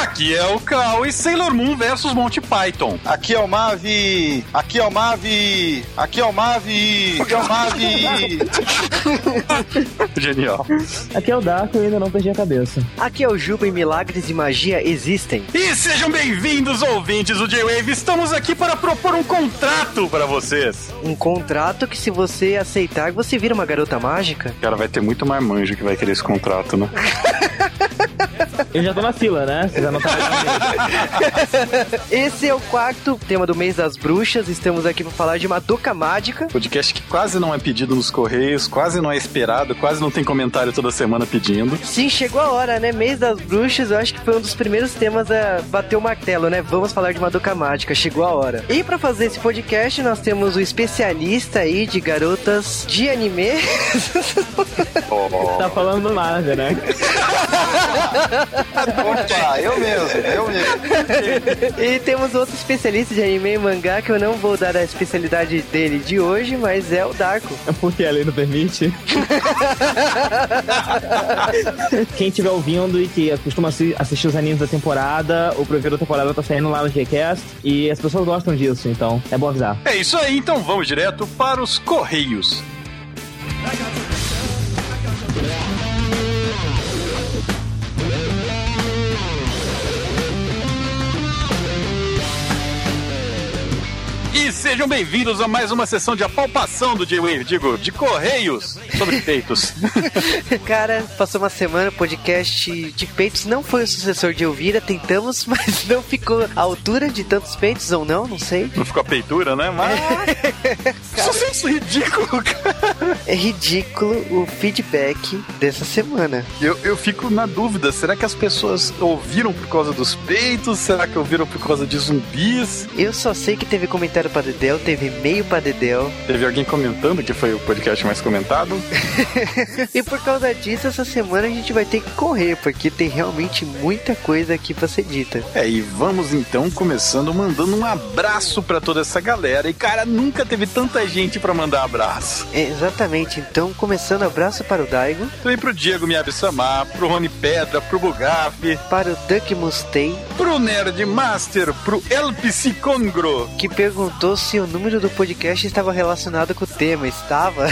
Aqui é o Cal e Sailor Moon versus Monty Python. Aqui é o Mavi, aqui é o Mavi, aqui é o Mavi, aqui é o Mavi. Genial. Aqui é o Darko e ainda não perdi a cabeça. Aqui é o Juba e milagres e magia existem. E sejam bem-vindos, ouvintes do J-Wave. Estamos aqui para propor um contrato para vocês. Um contrato que se você aceitar, você vira uma garota mágica. Cara, vai ter muito mais manjo que vai querer esse contrato, né? Eu já tô na fila, né? Você já não tá Esse é o quarto tema do mês das bruxas. Estamos aqui para falar de Madoka Mágica. Podcast que quase não é pedido nos correios, quase não é esperado, quase não tem comentário toda semana pedindo. Sim, chegou a hora, né? Mês das bruxas, eu acho que foi um dos primeiros temas a bater o martelo, né? Vamos falar de Madoka Mágica, chegou a hora. E para fazer esse podcast, nós temos o especialista aí de garotas de anime. Tá falando do nada, né? Opa, eu mesmo, eu mesmo. e temos outro especialista de anime e mangá que eu não vou dar a especialidade dele de hoje, mas é o Darko. Porque a lei não permite. Quem estiver ouvindo e que costuma assi- assistir os animes da temporada, o primeiro temporada tá saindo lá no Gcast e as pessoas gostam disso, então é bom avisar. É isso aí, então vamos direto para os correios. E sejam bem-vindos a mais uma sessão de apalpação do J-Wave, digo, de correios sobre peitos. Cara, passou uma semana, o podcast de peitos não foi o sucessor de Elvira, tentamos, mas não ficou à altura de tantos peitos ou não, não sei. Não ficou a peitura, né? Mas. Sucesso ridículo, cara. É ridículo o feedback dessa semana. Eu, eu fico na dúvida, será que as pessoas ouviram por causa dos peitos? Será que ouviram por causa de zumbis? Eu só sei que teve comentário pra Dedel, teve e-mail pra Dedel. Teve alguém comentando que foi o podcast mais comentado? E por causa disso, essa semana a gente vai ter que correr, porque tem realmente muita coisa aqui pra ser dita. É, e vamos então começando mandando um abraço pra toda essa galera. E cara, nunca teve tanta gente pra mandar abraço. É, exatamente, então começando abraço para o Daigo, Também pro Diego Miyabi-sama, pro Rony Pedra, pro Bugaf, para o Duck Mustang, pro Nerd Master, pro El Psicongro, que perguntou se o número do podcast estava relacionado com o tema. Estava?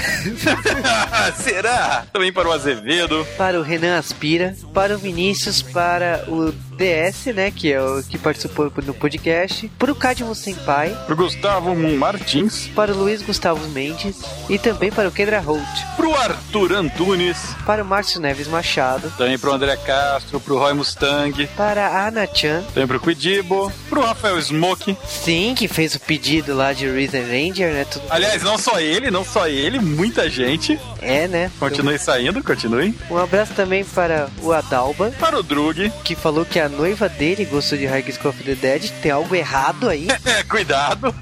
Será? Também para o Azevedo, para o Renan Aspira, para o Vinícius, para o DS, né, que é o que participou no podcast, para o Cadmo Senpai, pro Gustavo Martins, para o Luiz Gustavo Mendes. E também para o Kendra Holt, pro Arthur Antunes, para o Márcio Neves Machado, também pro André Castro, pro Roy Mustang, para a Ana-chan, também pro Quidibo, pro Rafael Smoke. sim, que fez o pedido lá de Reason Ranger, né, tudo. Aliás, não só ele, não só ele, muita gente. é, né. Continue saindo, continue. Um abraço também para o Adalba, Para o Drug. que falou que a noiva dele gostou de High School of the Dead, tem algo errado aí. É, cuidado.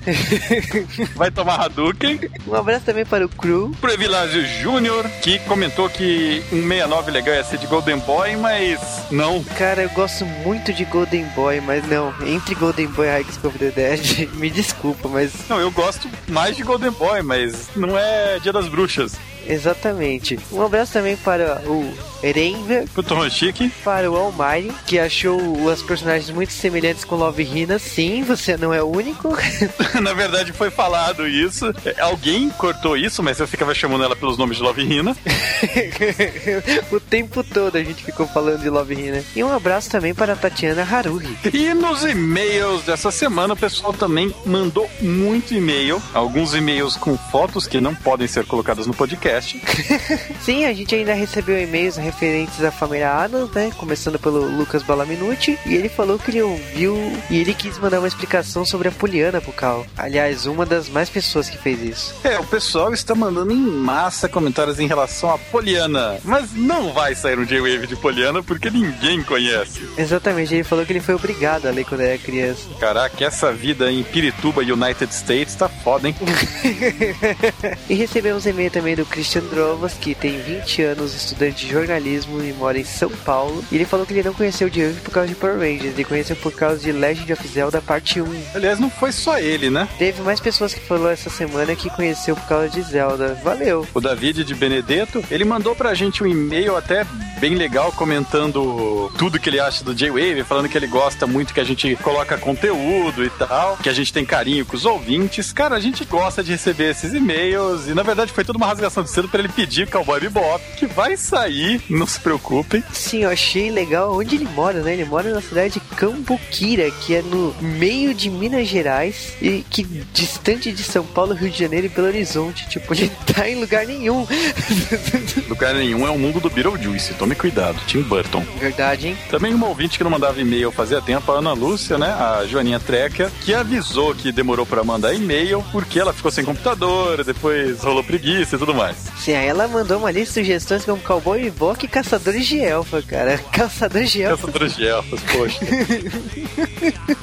Vai tomar Hadouken. Um abraço também para o Crew, Pro Evilásio Júnior, que comentou que um 69 legal ia ser de Golden Boy, mas não. Cara, eu gosto muito de Golden Boy, mas não, entre Golden Boy e High School of the Dead, me desculpa, mas Não, eu gosto mais de Golden Boy, mas não é Dia das Bruxas. exatamente. Um abraço também para o Renver, Pro Tomoshiki. para o Almighty, que achou as personagens muito semelhantes com Love Hina. Sim, você não é o único. Na verdade, foi falado isso. Alguém cortou isso, mas eu ficava chamando ela pelos nomes de Love Hina. o tempo todo a gente ficou falando de Love Hina. E um abraço também para a Tatiana Haruhi. E nos e-mails dessa semana, o pessoal também mandou muito e-mail. Alguns e-mails com fotos que não podem ser colocadas no podcast. Sim, a gente ainda recebeu e-mails referentes à família Adams, né? Começando pelo Lucas Balaminuti. E ele falou que ele ouviu e ele quis mandar uma explicação sobre a Poliana pro Cal. Aliás, uma das mais pessoas que fez isso. É, o pessoal está mandando em massa comentários em relação a Poliana. Mas não vai sair um J-Wave de Poliana porque ninguém conhece. Exatamente, ele falou que ele foi obrigado a ler quando era criança. Caraca, essa vida em Pirituba, United States, tá foda, hein? e recebemos e-mail também do Christian Christian Drovas, que tem 20 anos, estudante de jornalismo e mora em São Paulo. E ele falou que ele não conheceu o Diego por causa de Power Rangers, ele conheceu por causa de Legend of Zelda parte 1. Aliás, não foi só ele, né? Teve mais pessoas que falou essa semana que conheceu por causa de Zelda. Valeu. O David de Benedetto, ele mandou pra gente um e-mail até bem legal comentando tudo que ele acha do J-Wave, falando que ele gosta muito que a gente coloca conteúdo e tal, que a gente tem carinho com os ouvintes. Cara, a gente gosta de receber esses e-mails e na verdade foi tudo uma rasgação de cedo para ele pedir Cowboy Bebop, que vai sair, não se preocupem. Sim, eu achei legal onde ele mora, né? Ele mora na cidade de Cambuquira, que é no meio de Minas Gerais e que distante de São Paulo, Rio de Janeiro e Belo Horizonte. Tipo, ele tá em lugar nenhum. lugar nenhum é o mundo do Beetlejuice, tome cuidado, Tim Burton. Verdade, hein? Também uma ouvinte que não mandava e-mail fazia tempo, a Ana Lúcia, né? A Joaninha Treca, que avisou que demorou para mandar e-mail porque ela ficou sem computador, depois rolou preguiça e tudo mais. Sim, aí ela mandou uma lista de sugestões como Cowboy Bebop e Caçadores de Elfa, cara. Caçadores de Elfa. Caçadores de Elfas, poxa.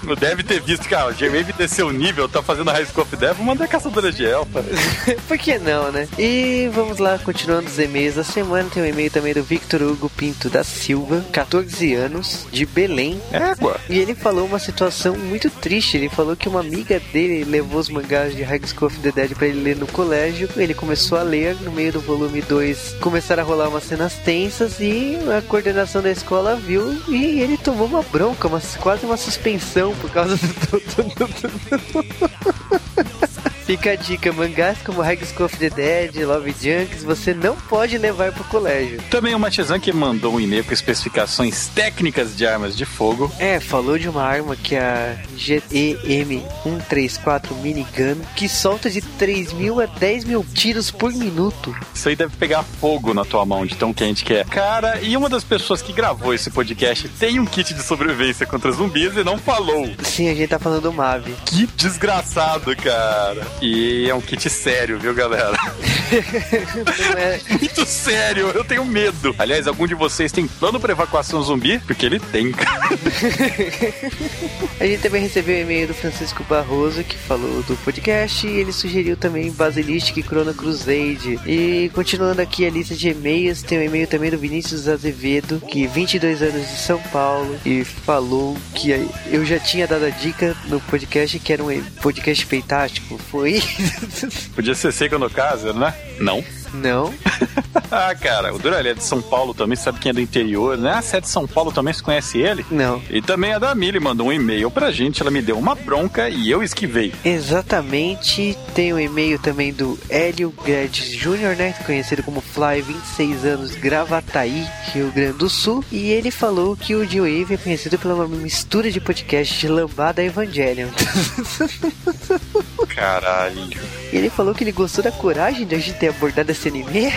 não deve ter visto, cara, o J-Wave desceu o nível, tá fazendo a High School of Death, vou mandar Caçadores de Elfa. Por que não, né? E vamos lá, continuando os e-mails da semana, tem um e-mail também do Victor Hugo Pinto da Silva, 14 anos, de Belém. Égua. E ele falou uma situação muito triste. Ele falou que uma amiga dele levou os mangás de High School of the Dead pra ele ler no colégio. Ele começou a ler, no meio do volume 2 começaram a rolar umas cenas tensas e a coordenação da escola viu e ele tomou uma bronca, uma, quase uma suspensão por causa do. Fica a dica, mangás como High School of the Dead, Love Junks, você não pode levar pro colégio. Também o Matizan que mandou um e-mail com especificações técnicas de armas de fogo. É, falou de uma arma que é a GEM-134 Minigun, que solta de 3 mil a 10 mil tiros por minuto. Isso aí deve pegar fogo na tua mão de tão quente que é. Cara, e uma das pessoas que gravou esse podcast tem um kit de sobrevivência contra zumbis e não falou. Sim, a gente tá falando do Mavi. Que desgraçado, cara. E é um kit sério, viu, galera? é... Muito sério, eu tenho medo. Aliás, algum de vocês tem plano para evacuação zumbi? Porque ele tem, cara. A gente também recebeu um e-mail do Francisco Barroso que falou do podcast e ele sugeriu também Basilistic e Chrono Crusade. E continuando aqui a lista de e-mails, tem um e-mail também do Vinícius Azevedo, que 22 anos de São Paulo, e falou que eu já tinha dado a dica no podcast que era um podcast feitástico. Foi Podia ser seca no caso, né? Não. Não. ah, cara, o Duralé é de São Paulo também, sabe quem é do interior, né? A é de São Paulo também, se conhece ele? Não. E também a da Mili mandou um e-mail pra gente, ela me deu uma bronca e eu esquivei. Exatamente. Tem um e-mail também do Hélio Guedes Jr., né? Conhecido como Fly, 26 anos, Gravataí, Rio Grande do Sul. E ele falou que o G-Wave é conhecido pela uma mistura de podcast de Lambada Evangelion. Caralho. E ele falou que ele gostou da coragem de a gente ter abordado anime.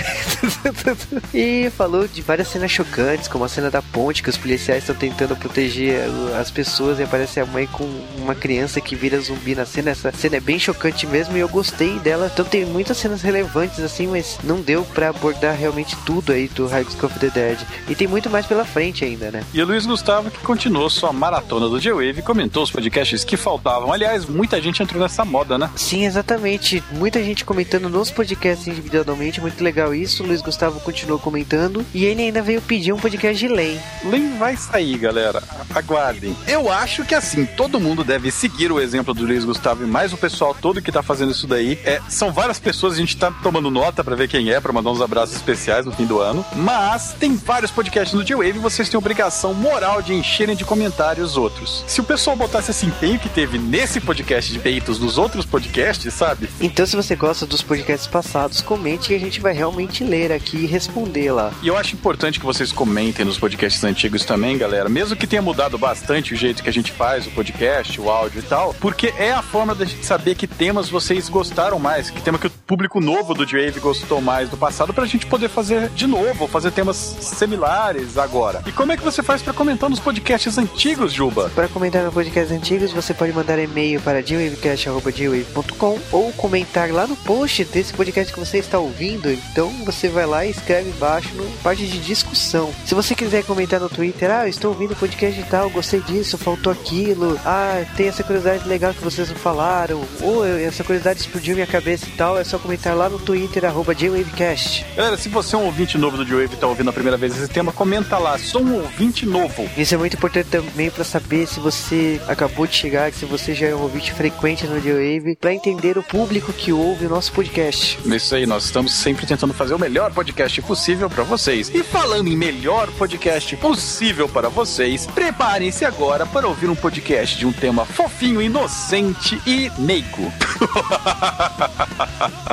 e falou de várias cenas chocantes, como a cena da ponte, que os policiais estão tentando proteger as pessoas e aparece a mãe com uma criança que vira zumbi na cena. Essa cena é bem chocante mesmo e eu gostei dela. Então tem muitas cenas relevantes assim, mas não deu para abordar realmente tudo aí do High of the Dead. E tem muito mais pela frente ainda, né? E o Luiz Gustavo que continuou sua maratona do G-Wave comentou os podcasts que faltavam. Aliás, muita gente entrou nessa moda, né? Sim, exatamente. Muita gente comentando nos podcasts individualmente, muito legal isso. O Luiz Gustavo continuou comentando e ele ainda veio pedir um podcast de Lei. Lei vai sair, galera. Aguardem. Eu acho que assim, todo mundo deve seguir o exemplo do Luiz Gustavo e mais o pessoal todo que tá fazendo isso daí. É, são várias pessoas, a gente tá tomando nota para ver quem é, para mandar uns abraços especiais no fim do ano. Mas tem vários podcasts no G-Wave e vocês têm obrigação moral de encherem de comentários outros. Se o pessoal botasse esse empenho que teve nesse podcast de peitos nos outros podcasts, sabe? Então, se você gosta dos podcasts passados, comente que a gente vai realmente ler aqui e responder lá. E eu acho importante que vocês comentem nos podcasts antigos também, galera. Mesmo que tenha mudado bastante o jeito que a gente faz o podcast, o áudio e tal, porque é a forma da gente saber que temas vocês gostaram mais, que tema que o público novo do Dave gostou mais do passado, pra gente poder fazer de novo, fazer temas similares agora. E como é que você faz para comentar nos podcasts antigos, Juba? Para comentar nos podcasts antigos, você pode mandar e-mail para dwavecast.com ou comentar lá no post desse podcast que você está ouvindo. Então você vai lá e escreve embaixo no parte de discussão. Se você quiser comentar no Twitter, ah, estou ouvindo o podcast tal, gostei disso, faltou aquilo, ah, tem essa curiosidade legal que vocês não falaram, ou essa curiosidade explodiu minha cabeça e tal, é só só comentar lá no Twitter, arroba JWavecast. Galera, se você é um ouvinte novo do J-Wave e tá ouvindo a primeira vez esse tema, comenta lá, sou um ouvinte novo. Isso é muito importante também para saber se você acabou de chegar, se você já é um ouvinte frequente no J-Wave, para entender o público que ouve o nosso podcast. Isso aí, nós estamos sempre tentando fazer o melhor podcast possível para vocês. E falando em melhor podcast possível para vocês, preparem-se agora para ouvir um podcast de um tema fofinho, inocente e meigo.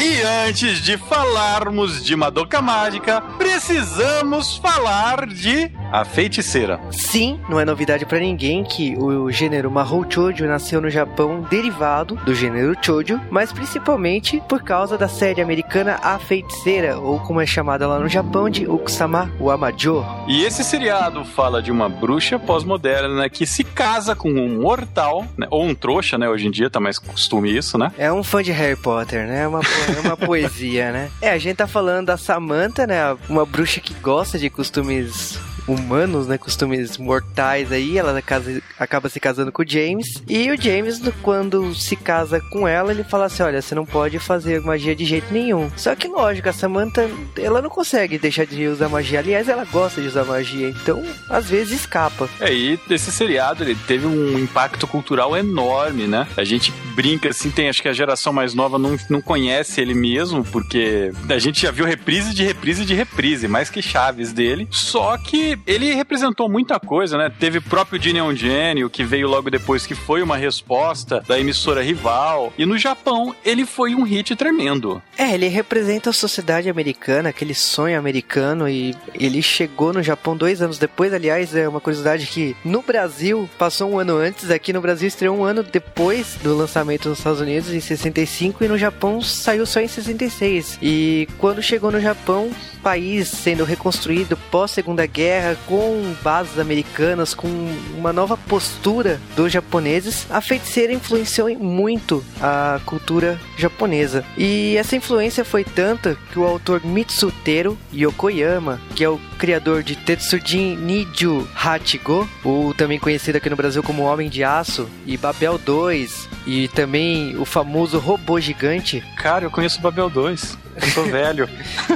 E antes de falarmos de Madoka Mágica, precisamos falar de A Feiticeira. Sim, não é novidade para ninguém que o gênero Mahou Shoujo nasceu no Japão derivado do gênero Shoujo, mas principalmente por causa da série americana A Feiticeira, ou como é chamada lá no Japão de Ukusama Wamajo. E esse seriado fala de uma bruxa pós-moderna que se casa com um mortal, né, ou um trouxa, né? Hoje em dia tá mais costume isso, né? É um fã de Harry Potter, né? É uma, é uma poesia, né? É, a gente tá falando da Samantha, né? Uma bruxa que gosta de costumes humanos, né? Costumes mortais aí. Ela casa- acaba se casando com o James. E o James, quando se casa com ela, ele fala assim: Olha, você não pode fazer magia de jeito nenhum. Só que, lógico, a Samantha, ela não consegue deixar de usar magia. Aliás, ela gosta de usar magia. Então, às vezes escapa. É, e esse seriado ele teve um impacto cultural enorme, né? A gente brinca assim, tem acho que a geração mais nova não, não conhece ele mesmo, porque a gente já viu reprise de reprise de reprise, mais que chaves dele. Só que ele representou muita coisa, né? Teve o próprio Gene on Gênio, que veio logo depois, que foi uma resposta da emissora rival. E no Japão, ele foi um hit tremendo. É, ele representa a sociedade americana, aquele sonho americano, e ele chegou no Japão dois anos depois. Aliás, é uma curiosidade que no Brasil passou um ano antes, aqui no Brasil estreou um ano depois do lançamento nos Estados Unidos, em 65, e no Japão saiu só em 66. E quando chegou no Japão, país sendo reconstruído pós Segunda Guerra, com bases americanas, com uma nova postura dos japoneses, a feiticeira influenciou muito a cultura japonesa. E essa influência foi tanta que o autor Mitsutero Yokoyama, que é o criador de Tetsujin Niju Hachigo, ou também conhecido aqui no Brasil como Homem de Aço, e Babel 2, e também o famoso robô gigante, Cara, eu conheço Babel 2. Eu sou velho.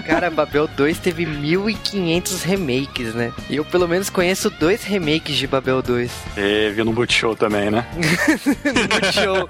Cara, Babel 2 teve 1500 remakes, né? E eu pelo menos conheço dois remakes de Babel 2. Teve no Multishow também, né? Muito show.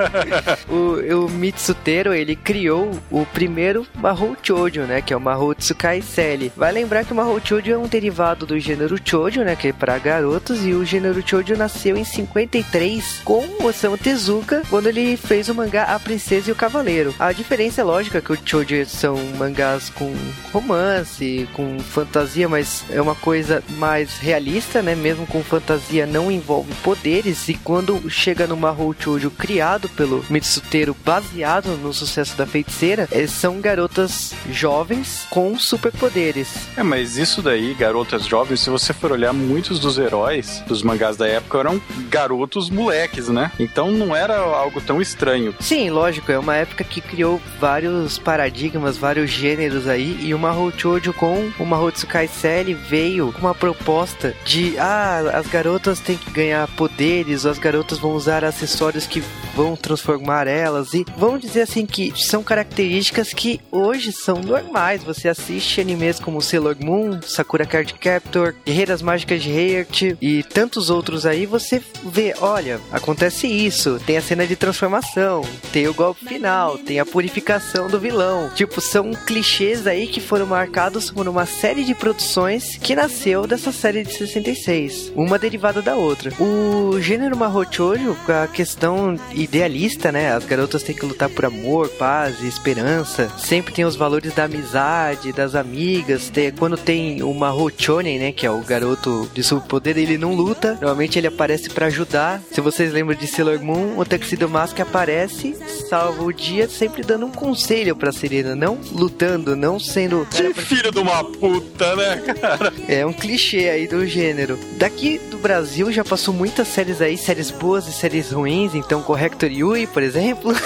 o, o Mitsutero, ele criou o primeiro Mahou Shoujo, né? Que é o Mahou Tsukai Seli. Vai lembrar que o Mahou Shoujo é um derivado do gênero Shoujo, né? Que é para garotos. E o gênero Shoujo nasceu em 53 com o Osamu Tezuka, quando ele fez o mangá A Princesa e o Cavaleiro. A diferença é lógica que o Shoujo são mangás com romance, com fantasia, mas é uma coisa mais realista, né? Mesmo com fantasia não envolve poderes e quando chega no Mahou Shoujo criado pelo Mitsutero baseado no sucesso da feiticeira, eh, são garotas jovens com superpoderes. É, mas isso daí, garotas jovens, se você for olhar, muitos dos heróis dos mangás da época eram garotos moleques, né? Então não era algo tão estranho. Sim, lógico, é uma época que criou vários paradigmas, vários gêneros aí, e o Mahou Shoujo com o Mahou Tsukai Seli veio com uma proposta de, ah, as garotas têm que ganhar poderes, as garotas vão usar acessórios que vão transformar elas, e vamos dizer assim que são características que hoje são normais, você assiste animes como Sailor Moon, Sakura Card Captor, Guerreiras Mágicas de Heart e tantos outros aí, você vê, olha, acontece isso, tem a cena de transformação, tem o golpe final, tem a purificação do vilão. Tipo, são clichês aí que foram marcados por uma série de produções que nasceu dessa série de 66, uma derivada da outra. O gênero Mahou Shoujo, a questão idealista, né? As garotas têm que lutar por amor, paz e esperança. Sempre tem os valores da amizade, das amigas. Tem- quando tem o Mahou Chonen, né, que é o garoto de superpoder, ele não luta. Normalmente ele aparece pra ajudar. Se vocês lembram de Sailor Moon, o Tuxedo Mask aparece salva o dia sempre dando um conselho pra Serena, não lutando, não sendo. Que filho de uma puta, né, cara? É um clichê aí do gênero. Daqui do Brasil já passou muitas séries aí, séries boas e séries ruins, então Corrector Yui, por exemplo.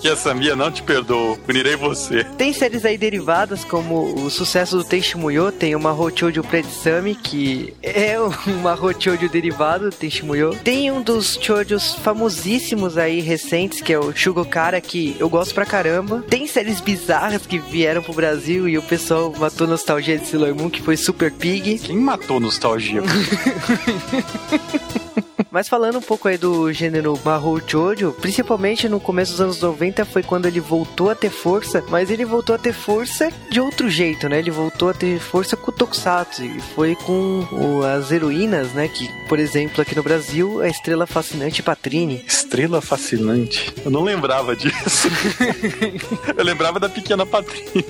Que a Samia não te perdoou. Punirei você. Tem séries aí derivadas, como o sucesso do Tenchi Muyo, tem uma Hochoujo Predsami, que é uma Hochoujo derivado do Tenchi Muyo. Tem um dos choujos famosíssimos aí, recentes, que é o Shugokara, que eu gosto pra caramba. Tem séries bizarras que vieram pro Brasil e o pessoal matou nostalgia de Sailor Moon, que foi Super Pig. Quem matou nostalgia? Mas falando um pouco aí do gênero Mahou Shoujo, principalmente no começo dos anos 90 foi quando ele voltou a ter força, mas ele voltou a ter força de outro jeito, né? Ele voltou a ter força com o Tokusatsu, e foi com o- as heroínas, né? Que, por exemplo, aqui no Brasil, a estrela fascinante Patrine. Estrela fascinante. Eu não lembrava disso. Eu lembrava da pequena Patrícia.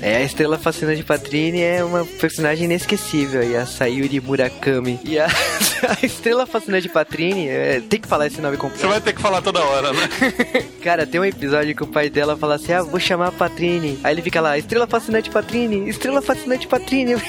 É, a estrela fascinante Patrine é uma personagem inesquecível, e a Sayuri Murakami. E a, a estrela fascinante Patrine, é, tem que falar esse nome Você completo. vai ter que falar toda hora, né? Cara, tem um episódio que o pai dela fala assim: Ah, vou chamar a Patrine. Aí ele fica lá: Estrela fascinante Patrine, estrela fascinante Patrine.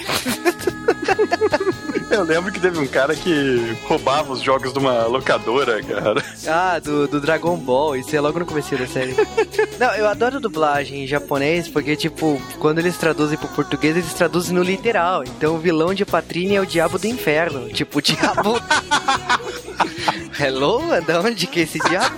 Eu lembro que teve um cara que roubava os jogos de uma locadora, cara. ah, do, do Dragon Ball, isso é logo no começo da série. Não, eu adoro dublagem em japonês porque, tipo, quando eles traduzem pro português, eles traduzem no literal. Então o vilão de Patrine é o diabo do inferno. Tipo, o diabo. Hello? Da onde que é esse diabo?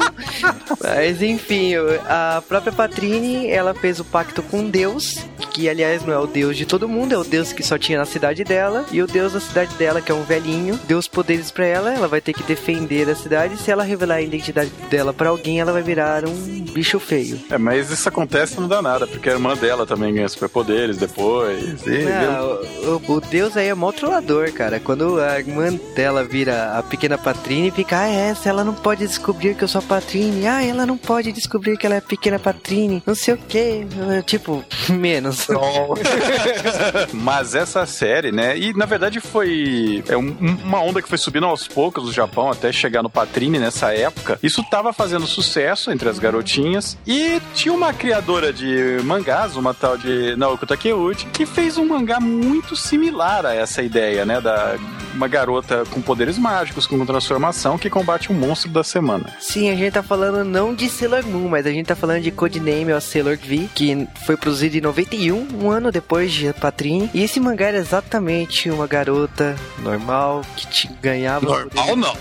Mas enfim, a própria Patrine, ela fez o pacto com Deus, que aliás não é o Deus de todo mundo, é o Deus que só tinha na cidade dela, e o Deus da cidade dela, que é um velhinho, deu os poderes pra ela, ela vai ter que defender a cidade, e se ela revelar a identidade dela pra alguém, ela vai virar um bicho feio. É, mas isso acontece e não dá nada, porque a irmã dela também ganha superpoderes depois. E, Não, o, o Deus aí é mó trollador, cara. Quando a irmã dela vira a pequena Patrine, fica, ah, é, essa, ela não pode descobrir que eu sou a Patrine. Ah, ela não pode descobrir que ela é a pequena Patrine. Não sei o que. Tipo, menos. Mas essa série, né? E na verdade foi é um- um- uma onda que foi subindo aos poucos no Japão até chegar no Patrine nessa época. Isso tava fazendo sucesso entre as garotinhas. E tinha uma criadora de mangás, uma tal de Naoko Takeuchi, que fez um mangá muito similar a essa ideia, né? Da uma garota com poderes mágicos, com transformação, que combate um monstro da semana. Sim, a gente tá falando não de Sailor Moon, mas a gente tá falando de Codename of Sailor V, que foi produzido em 91, um ano depois de Patrine. E esse mangá era exatamente uma garota normal que te ganhava. os poderes- não.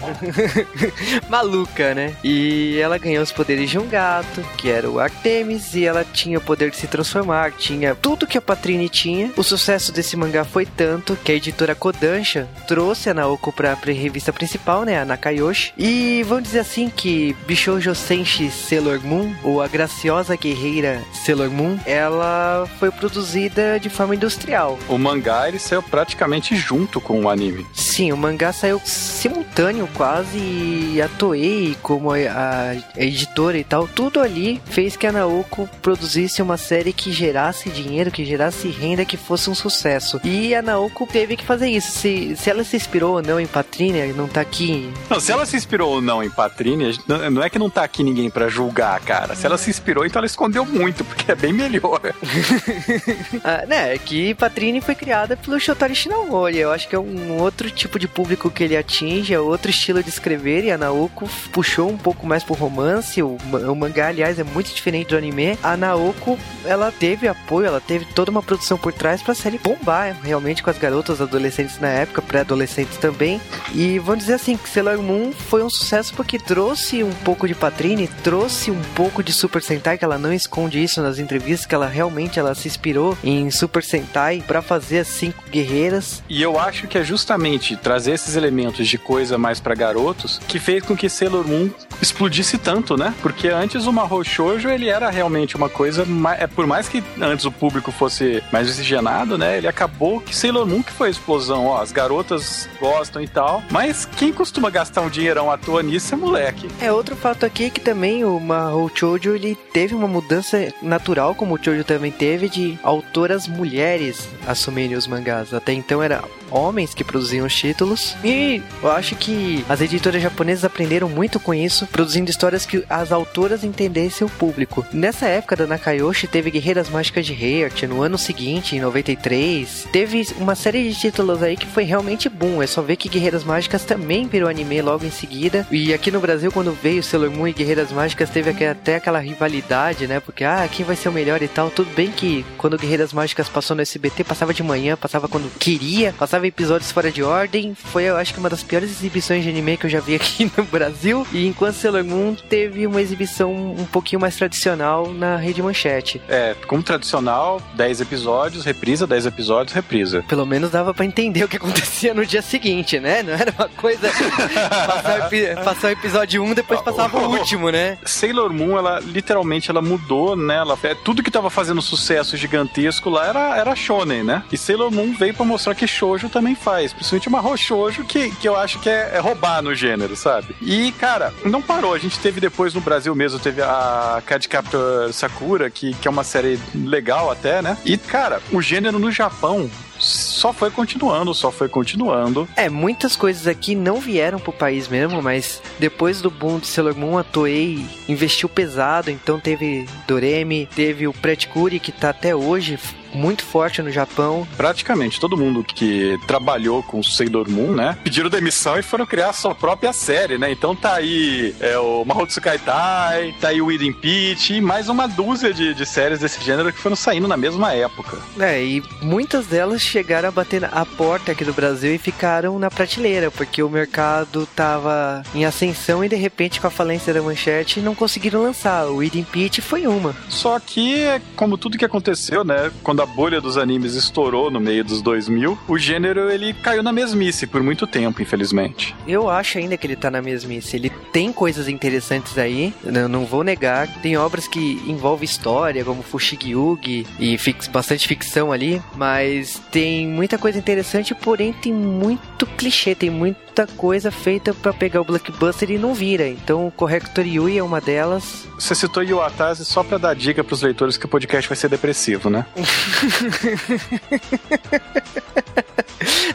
maluca, né? E ela ganhou os poderes de um gato, que era o Artemis, e ela tinha o poder de se transformar, tinha tudo que a Patrine tinha. O sucesso desse mangá foi tanto que a editora Kodansha trouxe a Naoko pra, pra revista principal, né, a Nakayoshi. E vamos dizer assim que Bishoujo Senshi Sailor Moon, ou a graciosa guerreira Sailor Moon, ela foi produzida de forma industrial. O mangá ele saiu praticamente junto com o anime. Sim, o mangá saiu simultâneo quase e a Toei, como a, editora e tal, tudo ali fez que a Naoko produzisse uma série que gerasse dinheiro, que gerasse renda, que fosse um sucesso. E a Naoko teve que fazer isso. Se, se ela se inspirou ou não em Patrine, não tá aqui. Não, se ela se inspirou ou não em Patrine, não não é que não tá aqui ninguém pra julgar, cara. Se ela se inspirou, então ela escondeu muito, porque é bem melhor. Ah, né, é que Patrine foi criada pelo Shotari Shinamori. Eu acho que é um outro tipo de público que ele atinge, é outro estilo de escrever. E a Naoko puxou um pouco mais pro romance. O, o mangá, aliás, é muito diferente do anime. A Naoko, ela teve apoio, ela teve toda uma produção por trás pra série bombar realmente com as garotas adolescentes na época, pré-adolescentes também. E vamos dizer assim, que Sailor Moon foi um sucesso porque trouxe um pouco de Patrine, trouxe um pouco de Super Sentai, que ela não esconde isso nas entrevistas, que ela realmente ela se inspirou em Super Sentai pra fazer as cinco guerreiras. E eu acho que é justamente trazer esses elementos de coisa mais pra garotos que fez com que Sailor Moon explodisse tanto, né? Porque antes o Mahou Shoujo, ele era realmente uma coisa, é por mais que antes o público fosse mais miscigenado, né? Ele acabou que Sailor Moon que foi a explosão, ó, as garotas gostam e tal, mas quem costuma gastar um dinheirão à toa nisso é moleque. É outro fato aqui que também o Mahou Shoujo ele teve uma mudança natural, como o Shoujo também teve, de autoras mulheres assumirem os mangás. Até então era homens que produziam os títulos. E eu acho que as editoras japonesas aprenderam muito com isso, produzindo histórias que as autoras entendessem o público. Nessa época da Nakayoshi teve Guerreiras Mágicas de Heart, no ano seguinte, em 93, teve uma série de títulos aí que foi realmente boom. É só ver que Guerreiras Mágicas também virou anime logo em seguida. E aqui no Brasil, quando veio Sailor Moon e Guerreiras Mágicas, teve até aquela rivalidade, né? Porque, ah, quem vai ser o melhor e tal. Tudo bem que quando Guerreiras Mágicas passou no SBT, passava de manhã, passava quando queria, passava episódios fora de ordem. Foi, eu acho que uma das piores exibições de anime que eu já vi aqui no Brasil. E enquanto Sailor Moon teve uma exibição um pouquinho mais tradicional na Rede Manchete. É, como tradicional, 10 episódios, reprisa, 10 episódios, reprisa. Pelo menos dava pra entender o que acontecia no dia seguinte, né? Não era uma coisa passar, passar o episódio 1 depois passava o último, né? Sailor Moon, ela literalmente ela mudou, né? Ela, tudo que tava fazendo sucesso gigantesco lá era, era shonen, né? E Sailor Moon veio pra mostrar que shoujo também faz, principalmente uma shoujo que, que eu acho que é, é roubar no gênero, sabe? E, cara, não parou. A gente teve depois no Brasil mesmo, teve a Card Captor Sakura, que, que é uma série legal até, né? E, cara, o gênero no Japão só foi continuando, só foi continuando. É, muitas coisas aqui não vieram pro país mesmo, mas depois do boom de Sailor Moon, a Toei investiu pesado, então teve Doremi, teve o Pret Curi, que tá até hoje muito forte no Japão. praticamente todo mundo que trabalhou com Sailor Moon, né, pediram demissão e foram criar a sua própria série, né? Então tá aí é, o Mahotsu Kaitai, tá aí o Eden Peach e mais uma dúzia de, de séries desse gênero que foram saindo na mesma época. É, e muitas delas chegaram a bater a porta aqui do Brasil e ficaram na prateleira, porque o mercado tava em ascensão e de repente com a falência da manchete não conseguiram lançar. O Eden Peach foi uma. Só que, como tudo que aconteceu, né, quando a bolha dos animes estourou no meio dos 2000, o gênero ele caiu na mesmice por muito tempo, infelizmente. Eu acho ainda que ele tá na mesmice. Ele tem coisas interessantes aí, não, não vou negar. Tem obras que envolvem história, como Fushigi-Yugi, e fix, bastante ficção ali, mas tem muita coisa interessante, porém tem muito clichê, tem muita coisa feita pra pegar o blockbuster e não vira. Então o Corrector Yui é uma delas. Você citou Yuatase só pra dar dica pros leitores que o podcast vai ser depressivo, né?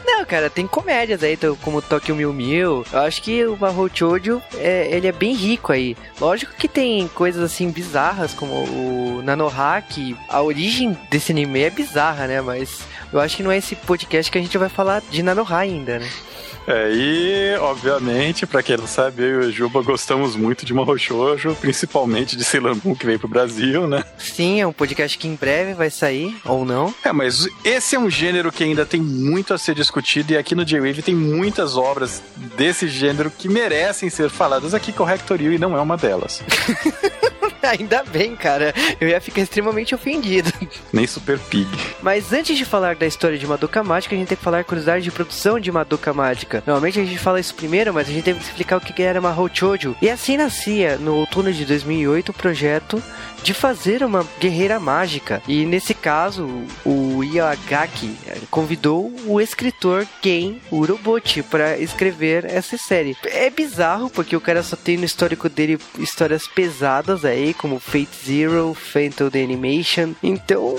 Não, cara, tem comédias aí, então, como Tokyo Mil Mil. Eu acho que o Mahou Shoujo, é, ele é bem rico aí. Lógico que tem coisas assim bizarras, como o Nanohack. A origem desse anime é bizarra, né? Mas eu acho que não é esse podcast que a gente vai falar de Nanoha ainda, né? É, e, obviamente, pra quem não sabe, eu e o Juba gostamos muito de Mahou Shoujo, principalmente de Sailor Moon, que veio pro Brasil, né? Sim, é um podcast que em breve vai sair, ou não. É, mas esse é um gênero que ainda tem muito a ser discutido, e aqui no J-Wave tem muitas obras desse gênero que merecem ser faladas aqui, Corrector e não é uma delas. Ainda bem, cara. Eu ia ficar extremamente ofendido. Nem Super Pig. Mas antes de falar da história de Madoka Mágica, a gente tem que falar curiosidade de produção de Madoka Mágica. Normalmente a gente fala isso primeiro, mas a gente teve que explicar o que era Mahou Shoujo. E assim nascia, no outono de 2008, o projeto de fazer uma guerreira mágica. E nesse caso, o Iagaki convidou o escritor Ken Urobuchi para escrever essa série. É bizarro porque o cara só tem no histórico dele histórias pesadas aí, como Fate Zero, Phantom the Animation. Então,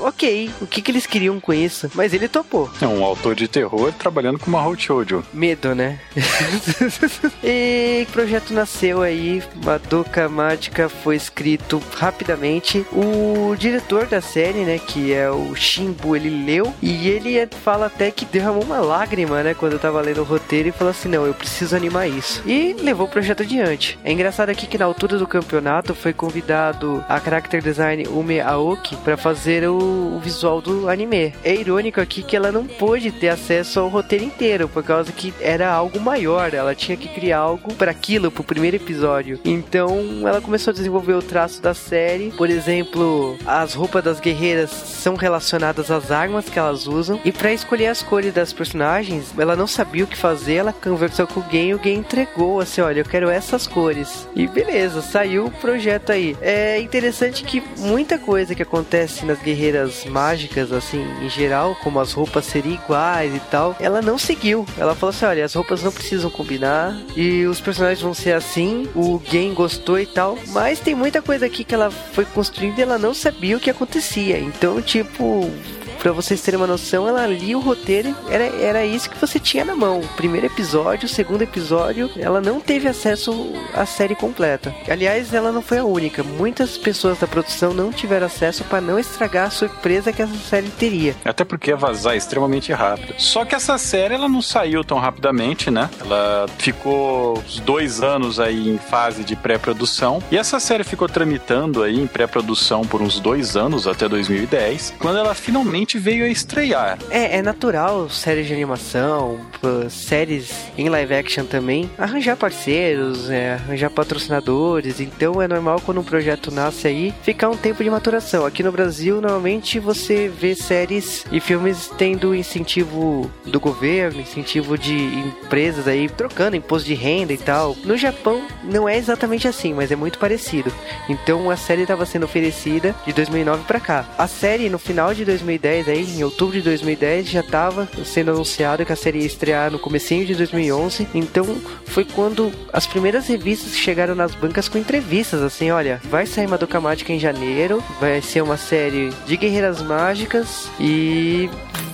ok, o que, que eles queriam com isso? Mas ele topou. É um autor de terror trabalhando com Mahou Shoujo. Medo, né? e o projeto nasceu aí, Madoka Mágica foi escrito rapidamente. O diretor da série, né, que é o Shimbu, ele leu e ele fala até que derramou uma lágrima, né, quando eu tava lendo o roteiro e falou assim: "Não, eu preciso animar isso". E levou o projeto adiante. É engraçado aqui que na altura do campeonato foi convidado a character design Ume Aoki para fazer o, o visual do anime. É irônico aqui que ela não pôde ter acesso ao roteiro inteiro, por causa que era algo maior, ela tinha que criar algo para aquilo, pro primeiro episódio. Então ela começou a desenvolver o traço da série. Por exemplo, as roupas das guerreiras são relacionadas às armas que elas usam. E para escolher as cores das personagens, ela não sabia o que fazer, ela conversou com o Gen e o Gen entregou assim: olha, eu quero essas cores. E beleza, saiu o projeto aí. É interessante que muita coisa que acontece nas guerreiras mágicas, assim, em geral, como as roupas serem iguais e tal, ela não seguiu. Ela falou assim: olha, as roupas não precisam combinar e os personagens vão ser assim. O Gen gostou e tal, mas tem muita coisa aqui que ela foi construindo e ela não sabia o que acontecia. Então, tipo, pra vocês terem uma noção, ela lia o roteiro, era, era isso que você tinha na mão. Primeiro episódio, segundo episódio, ela não teve acesso à série completa. Aliás, ela não foi a única. Muitas pessoas da produção não tiveram acesso para não estragar a surpresa que essa série teria. Até porque ia vazar extremamente rápido. Só que essa série ela não saiu tão rapidamente, né? Ela ficou uns dois anos aí em fase de pré-produção. E essa série ficou tramitando aí em pré-produção por uns dois anos, até 2010, quando ela finalmente veio a estrear. É, é natural séries de animação, séries em live action também, arranjar parceiros, é, arranjar patrocinadores. Então é normal quando um projeto nasce aí ficar um tempo de maturação. Aqui no Brasil, normalmente você vê séries e filmes tendo incentivo do governo, incentivo de empresas aí trocando imposto de renda e tal. No Japão não é exatamente assim, mas é muito parecido. Então a série estava sendo oferecida de 2009 para cá. A série no final de 2010 aí, em outubro de 2010 já estava sendo anunciado que a série ia estrear no comecinho de 2011. Então foi quando as primeiras revistas chegaram nas bancas com entrevistas assim, olha, vai sair Madoka Mágica em janeiro, vai ser uma série de guerreiras mágicas e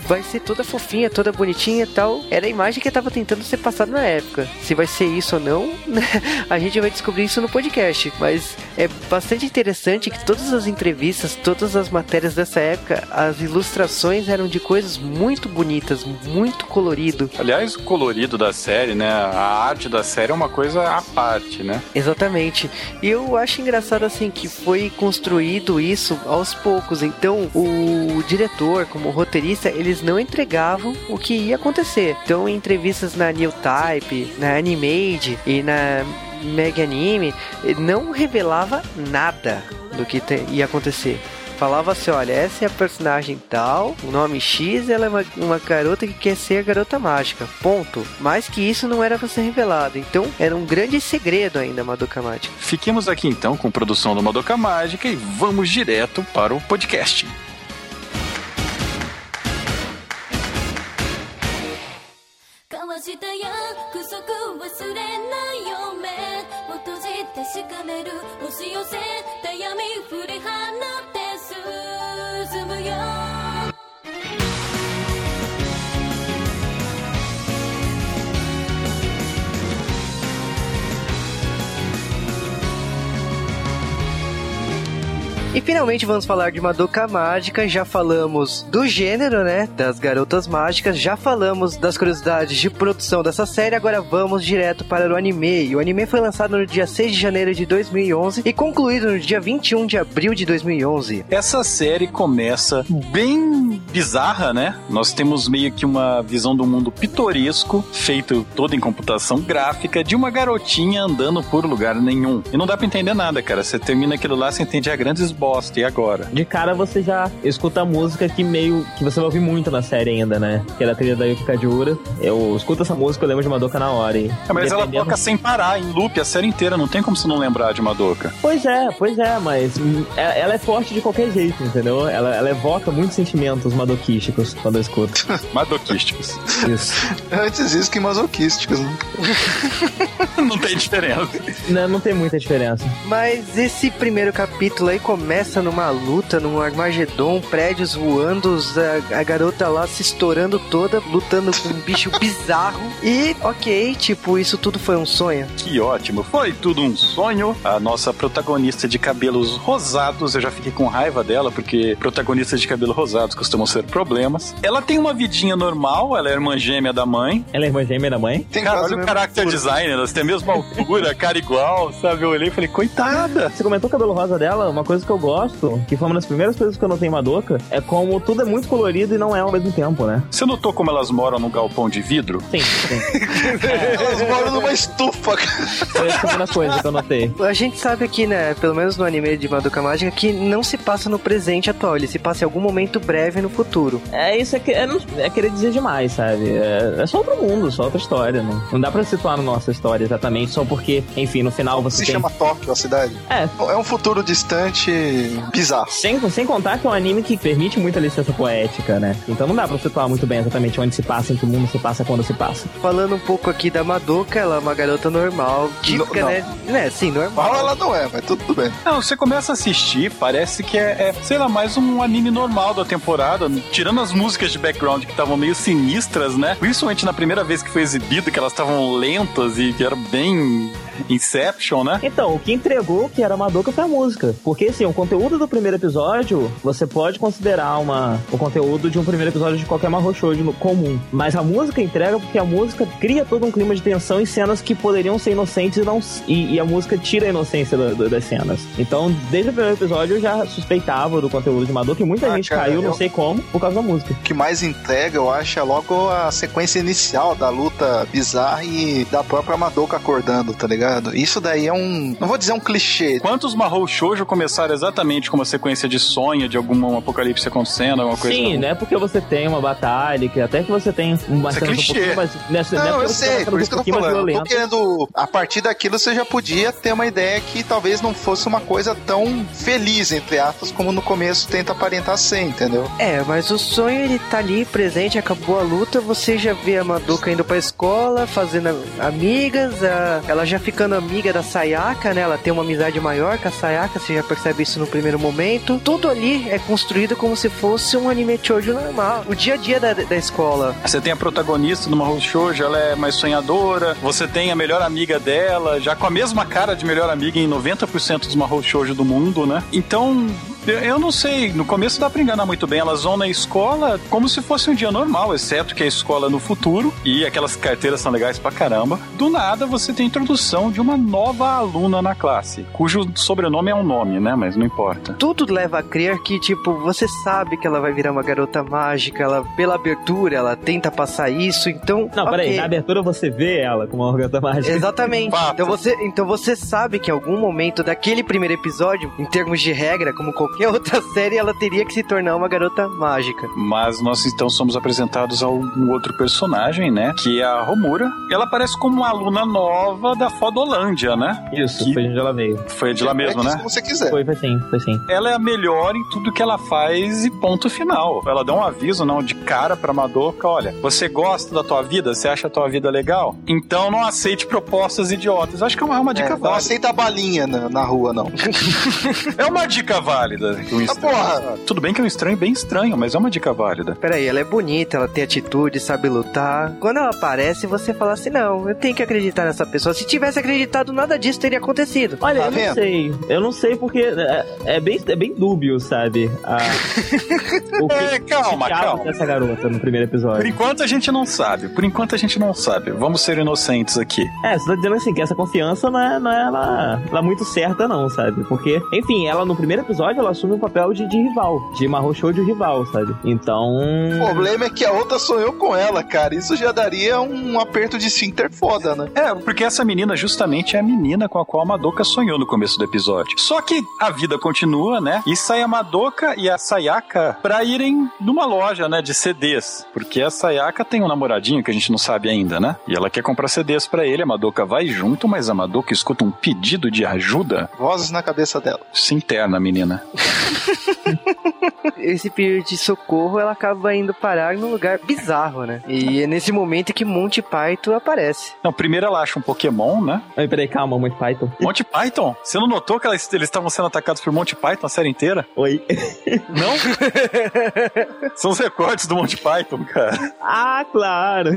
vai ser toda fofinha, toda bonitinha e tal. Era a imagem que estava tentando ser passada na época. Se vai ser isso ou não, né, a gente vai descobrir isso no podcast. Mas é bastante interessante que todas as entrevistas, todas as matérias dessa época, as ilustrações eram de coisas muito bonitas, muito colorido. Aliás, o colorido da série, né? A arte da série é uma coisa à parte, né? Exatamente. E eu acho engraçado assim que foi construído isso aos poucos. Então, o diretor, como roteirista, eles não entregavam o que ia acontecer. Então, em entrevistas na New Type, na Animade e na Mega Anime, ele não revelava nada do que ia acontecer. Falava assim, olha, essa é a personagem tal, o nome X, ela é uma, uma garota que quer ser a garota mágica. Ponto. Mais que isso não era pra ser revelado. Então, era um grande segredo ainda, Madoka Mágica. Fiquemos aqui então com produção do Madoka Mágica e vamos direto para o podcast. した約束忘れないよ目を閉じて確かめる押し寄せた闇振り放って進むよ。E finalmente vamos falar de Madoka Mágica. Já falamos do gênero, né? Das garotas mágicas. Já falamos das curiosidades de produção dessa série. Agora vamos direto para o anime. O anime foi lançado no dia 6 de janeiro de 2011 e concluído no dia 21 de abril de 2011. Essa série começa bem bizarra, né? Nós temos meio que uma visão do mundo pitoresco, feito todo em computação gráfica, de uma garotinha andando por lugar nenhum. E não dá pra entender nada, cara. Você termina aquilo lá, você entende a grandes bosta. E agora? De cara você já escuta a música que meio que você vai ouvir muito na série ainda, né? Que é da trilha da Yuki Kajiura. Eu escuto essa música, eu lembro de Madoka na hora. E É, mas ela toca sem parar, em loop, a série inteira. Não tem como você não lembrar de Madoka. Pois é, pois é, mas é- ela é forte de qualquer jeito, entendeu? Ela, ela evoca muitos sentimentos madoquísticos quando eu escuto. Madoquísticos. Isso. Antes isso que masoquísticos, né? não tem diferença. Não, não tem muita diferença. Mas esse primeiro capítulo aí começa numa luta, num Armagedon, prédios voando, a, a garota lá se estourando toda, lutando com um bicho bizarro. E, ok, tipo, isso tudo foi um sonho. Que ótimo. Foi tudo um sonho. A nossa protagonista de cabelos rosados, eu já fiquei com raiva dela, porque protagonistas de cabelo rosados costumam ser problemas. Ela tem uma vidinha normal, ela é irmã gêmea da mãe. Ela é irmã gêmea da mãe? Tem Cara, quase olha o mesmo character design, elas têm a mesma altura, cara igual, sabe? Eu olhei e falei, coitada. Você comentou o cabelo rosa dela, uma coisa que eu gosto, que foi uma das primeiras coisas que eu notei em Madoka, é como tudo é muito colorido e não é ao mesmo tempo, né? Você notou como elas moram num galpão de vidro? Sim, sim. Elas moram numa estufa, cara. Foi a segunda coisa que eu notei. A gente sabe aqui, né, pelo menos no anime de Madoka Mágica, que não se passa no presente atual, ele se passa em algum momento breve no futuro. É isso, é, que, é, não- é querer dizer demais, sabe? É, é só outro mundo, só outra história. Não, não dá pra situar na nossa história exatamente, só porque, enfim, no final você Se tem... chama Tóquio, a cidade. É, É um futuro distante bizarro. Sem, sem contar que é um anime que permite muita licença poética, né? Então não dá pra situar muito bem exatamente onde se passa, em que mundo se passa, quando se passa. Falando um pouco aqui da Madoka, ela é uma garota normal, típica, Não, né? Né, sim, normal. Mal ela não é, mas tudo bem. Não, você começa a assistir, parece que é, é, sei lá, mais um anime normal da temporada, tirando as músicas de background que estavam meio sinistras, né? Principalmente na primeira vez que foi exibido, que elas estavam lentas e que era bem Inception, né? Então, o que entregou que era Madoka foi a música. Porque, assim, o conteúdo do primeiro episódio, você pode considerar uma, o conteúdo de um primeiro episódio de qualquer Mahou Shoujo comum. Mas a música entrega porque a música cria todo um clima de tensão em cenas que poderiam ser inocentes e, não, e, e a música tira a inocência da- da- das cenas. Então, desde o primeiro episódio, eu já suspeitava do conteúdo de Madoka e muita Ah, gente cara, caiu, não eu- sei como, por causa da música. O que mais entrega, eu acho, é logo a sequência inicial da luta bizarra e da própria Madoka acordando, tá ligado? Isso daí é um. Não vou dizer um clichê. Quantos Mahou Shoujo começaram exatamente com uma sequência de sonho, de algum apocalipse acontecendo, alguma coisa? Sim, não é porque você tem uma batalha, que até que você tem uma Isso é cena um clichê. pouquinho mais. Nessa, Não, é eu sei, uma por isso que um eu tô falando. Tô querendo. A partir daquilo você já podia ter uma ideia que talvez não fosse uma coisa tão feliz, entre aspas, como no começo tenta aparentar ser, entendeu? É, mas o sonho ele tá ali presente, acabou a luta, você já vê a Madoka indo pra escola, fazendo amigas, a- ela já ficando amiga da Sayaka, né? Ela tem uma amizade maior com a Sayaka, você já percebe isso no primeiro momento. Tudo ali é construído como se fosse um anime shoujo normal. O dia a dia da, da escola. Você tem a protagonista do Mahou Shoujo, ela é mais sonhadora. Você tem a melhor amiga dela, já com a mesma cara de melhor amiga em 90% dos Mahou Shoujo do mundo, né? Então, eu- eu não sei, no começo dá pra enganar muito bem. Elas vão na escola como se fosse um dia normal, exceto que a escola é no futuro e aquelas carteiras são legais pra caramba. Do nada, você tem a introdução de uma nova aluna na classe, cujo sobrenome é um nome, né? Mas não importa. Tudo leva a crer que, tipo, você sabe que ela vai virar uma garota mágica, ela, pela abertura, ela tenta passar isso, então. Não, peraí, ok. na abertura você vê ela com uma garota mágica. Exatamente. Então você, então você sabe que em algum momento daquele primeiro episódio, em termos de regra, como qualquer outra série, ela teria que se tornar uma garota mágica. Mas nós então somos apresentados a um outro personagem, né? Que é a Romura. Ela parece como uma aluna nova da Fodolândia, né? Isso, Que- foi de ela veio. Foi de lá mesmo, é né? Como você quiser. Foi, foi sim, foi sim. Ela é a melhor em tudo que ela faz e ponto final. Ela dá um aviso, não, de cara pra Madoka, olha, você gosta da tua vida? Você acha a tua vida legal? Então não aceite propostas idiotas. Acho que é uma, uma dica É, não válida. aceita balinha na, na rua, não. É uma dica válida. Que um Ah, estranho- porra! Tudo bem que é um estranho bem estranho, mas é uma dica válida. Peraí, ela é bonita, ela tem atitude, sabe lutar. Quando ela aparece, você fala assim: não, eu tenho que acreditar nessa pessoa. Se tivesse acreditado, nada disso teria acontecido. Olha, Tá eu vendo? não sei. Eu não sei porque é, é bem, é bem dúbio, sabe? A, o que É, calma, calma. dessa garota no primeiro Por episódio. enquanto a gente não sabe. Por enquanto a gente não sabe. Vamos ser inocentes aqui. É, você tá dizendo assim, que essa confiança não é, não é lá, lá muito certa, não, sabe? Porque, enfim, ela no primeiro episódio ela assume um papel de, de rival, de Show de rival, sabe? Então. O problema é que a outra sonhou com ela, cara. Isso já daria um aperto de esfíncter foda, né? É, porque essa menina justamente é a menina com a qual a Madoka sonhou no começo do episódio. Só que a vida continua, né? E sai a Madoka e a Sayaka pra irem numa loja, né, de CDs. Porque a Sayaka tem um namoradinho que a gente não sabe ainda, né? E ela quer comprar CDs pra ele, a Madoka vai junto, mas a Madoka escuta um pedido de ajuda. Vozes na cabeça dela. Se interna, menina. Esse período de socorro, ela acaba indo parar num lugar bizarro, né? E é nesse momento que Monty Python aparece. Não, primeiro ela acha um Pokémon, né? Ai, peraí, calma, muito Python. Monty Python? Você não notou que elas- eles estavam sendo atacados por Monty Python a série inteira? Oi. Não? São os recortes do Monty Python, cara. ah, claro.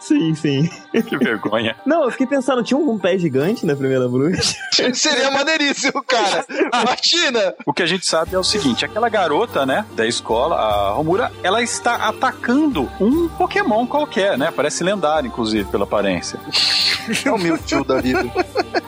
sim, sim. Que vergonha. Não, eu fiquei pensando, tinha um pé gigante na primeira bruxa? Seria maneiríssimo, cara. Imagina! O que a gente sabe é o seguinte: aquela garota, né, da escola, a Romura, ela está atacando um Pokémon qualquer, né? Parece lendário, inclusive, pela aparência. É o Mewtwo da vida.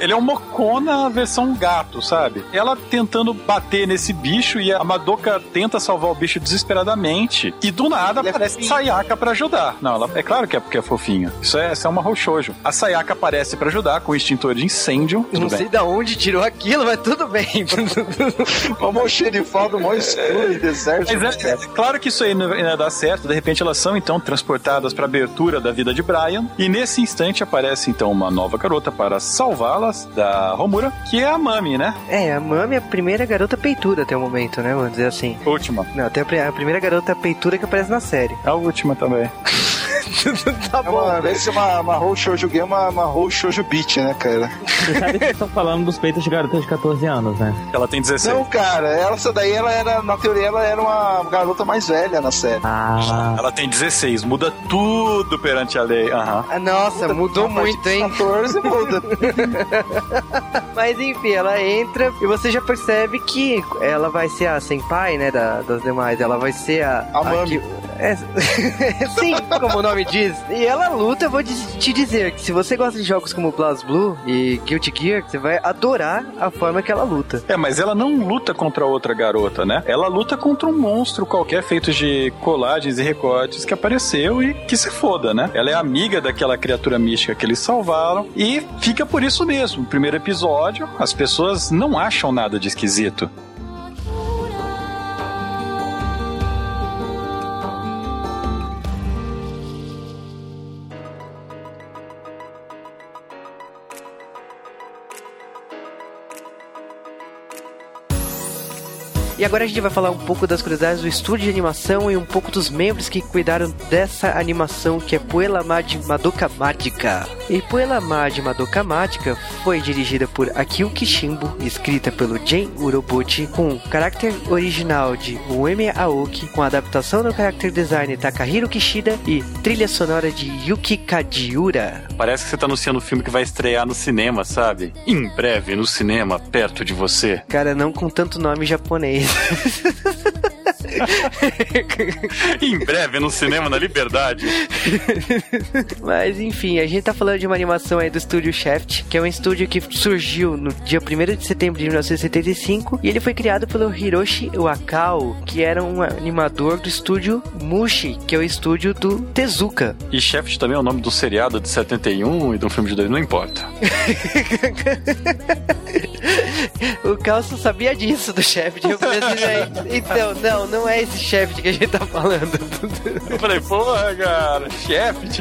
Ele é um Mocona versão gato, sabe? Ela tentando bater nesse bicho e a Madoka tenta salvar o bicho desesperadamente. E do nada Ele é aparece fofinho. Sayaka pra ajudar. Não, ela, é claro que é porque é fofinho. Isso é, isso é uma Roshojo. A Sayaka aparece pra ajudar com o extintor de incêndio. Eu não bem. sei da onde tirou aquilo, mas tudo bem. Uma almoxerifado mó escuro e deserto. Mas é, é claro que isso aí não ia dar certo. De repente elas são então transportadas para a abertura da vida de Brian. E nesse instante aparece então uma nova garota para salvá-las da Romura, que é a Mami, né? É, a Mami é a primeira garota peitura até o momento, né? Vamos dizer assim. Última. Não, até a pri- a primeira garota peitura que aparece na série. A última também. tá É uma, deve ser uma, uma Rou Shoujo Game, uma, uma Rou Shoujo Beat, né, cara? Você sabe que vocês estão falando dos peitos de garotas de 14 anos, né? Ela tem 16. Não, cara, ela- essa daí, ela era, na teoria, ela era uma garota mais velha na série. Ah, Ela tem 16, muda tudo perante a lei. Ah, Nossa, mudou A partir muito, hein? 14 muda. Mas enfim, ela entra e você já percebe que ela vai ser a senpai, né, da, das demais. Ela vai ser a... A Mami. que- é, sim, como o nome diz. E ela luta, eu vou te te dizer que se você gosta de jogos como BlazBlue e Guilty Gear, você vai adorar a forma que ela luta. É, mas ela não luta contra outra garota, né? Ela luta contra um monstro qualquer feito de colagens e recortes que apareceu e que se foda, né? Ela é amiga daquela criatura mística que eles salvaram e fica por isso mesmo. Primeiro episódio, as pessoas não acham nada de esquisito. Agora a gente vai falar um pouco das curiosidades do estúdio de animação e um pouco dos membros que cuidaram dessa animação que é Puella Mad Madoka Mágica. E Puella Mad Madoka Mágica foi dirigida por Akio Kishimbo, escrita pelo Jin Urobuchi, com caráter original de Uemi Aoki, com adaptação do character design Takahiro Kishida e trilha sonora de Yuki Kajiura. Parece que você tá anunciando um filme que vai estrear no cinema, sabe? Em breve no cinema, perto de você. Cara, não com tanto nome japonês. em breve no cinema na Liberdade. Mas enfim, a gente tá falando de uma animação aí do estúdio Shaft, que é um estúdio que surgiu no dia 1 de setembro de 1975 e ele foi criado pelo Hiroshi Wakao, que era um animador do estúdio Mushi, que é o estúdio do Tezuka. E Shaft também é o nome do seriado de 71 e do filme de dois, não importa. o Carlson sabia disso do Shaft. Eu falei assim, "É, então, não, não é esse Shaft que a gente tá falando. Eu falei, porra, cara, Shaft.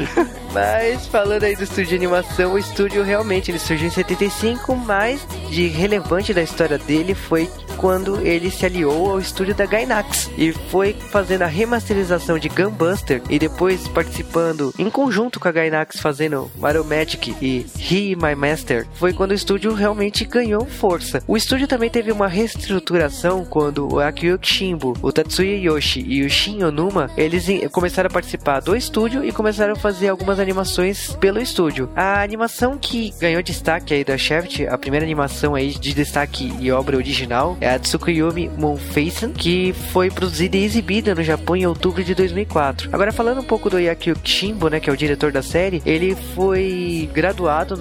Mas falando aí do estúdio de animação, o estúdio realmente ele surgiu em 75, mas de relevante da história dele foi quando ele se aliou ao estúdio da Gainax e foi fazendo a remasterização de Gunbuster e depois participando em conjunto com a Gainax fazendo Mario Magic e He My Master. Foi quando o estúdio realmente ganhou força. O estúdio também teve uma reestruturação quando o Akio Kishimbo, o Tatsuya Yoshi e o Shin Onuma, eles começaram a participar do estúdio e começaram a fazer algumas animações pelo estúdio. A animação que ganhou destaque aí da Shaft, a primeira animação aí de destaque e obra original, é a Tsukuyomi Monfaisen, que foi produzida e exibida no Japão em outubro de 2004. Agora falando um pouco do Yakio Kishimbo, né, que é o diretor da série, ele foi graduado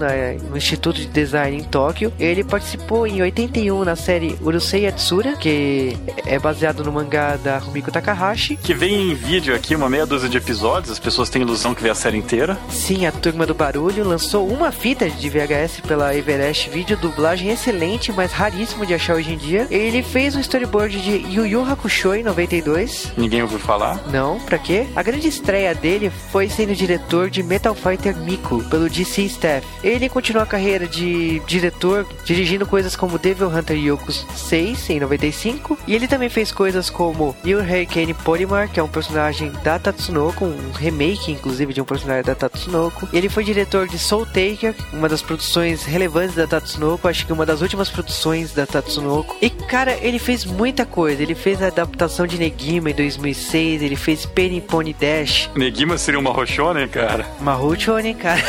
no Instituto de Design em Tóquio. Ele participou em 81 na série Urusei Yatsura, que é baseado no mangá da Rumiko Takahashi. Que vem em vídeo aqui, uma meia dúzia de episódios, as pessoas têm ilusão que vê a série inteira. Sim, a Turma do Barulho lançou uma fita de VHS pela Everest Video, dublagem excelente, mas raríssimo de achar hoje em dia. Ele fez um storyboard de Yu Yu Hakusho em 92. Ninguém ouviu falar. Não, pra quê? A grande estreia dele foi sendo diretor de Metal Fighter Miko pelo DC Staff. Ele continuou a carreira de diretor, dirigindo coisas como Devil Hunter Yokos 6 em 95, e ele também fez coisas como Your Hurricane Polymar, que é um personagem da Tatsunoko, um remake inclusive de um personagem da Tatsunoko. Ele foi diretor de Soul Taker, uma das produções relevantes da Tatsunoko, acho que uma das últimas produções da Tatsunoko. E cara, ele fez muita coisa. Ele fez a adaptação de Negima em 2006, ele fez Penny Pony Dash, Negima seria uma roxona, cara. Maruchone, cara.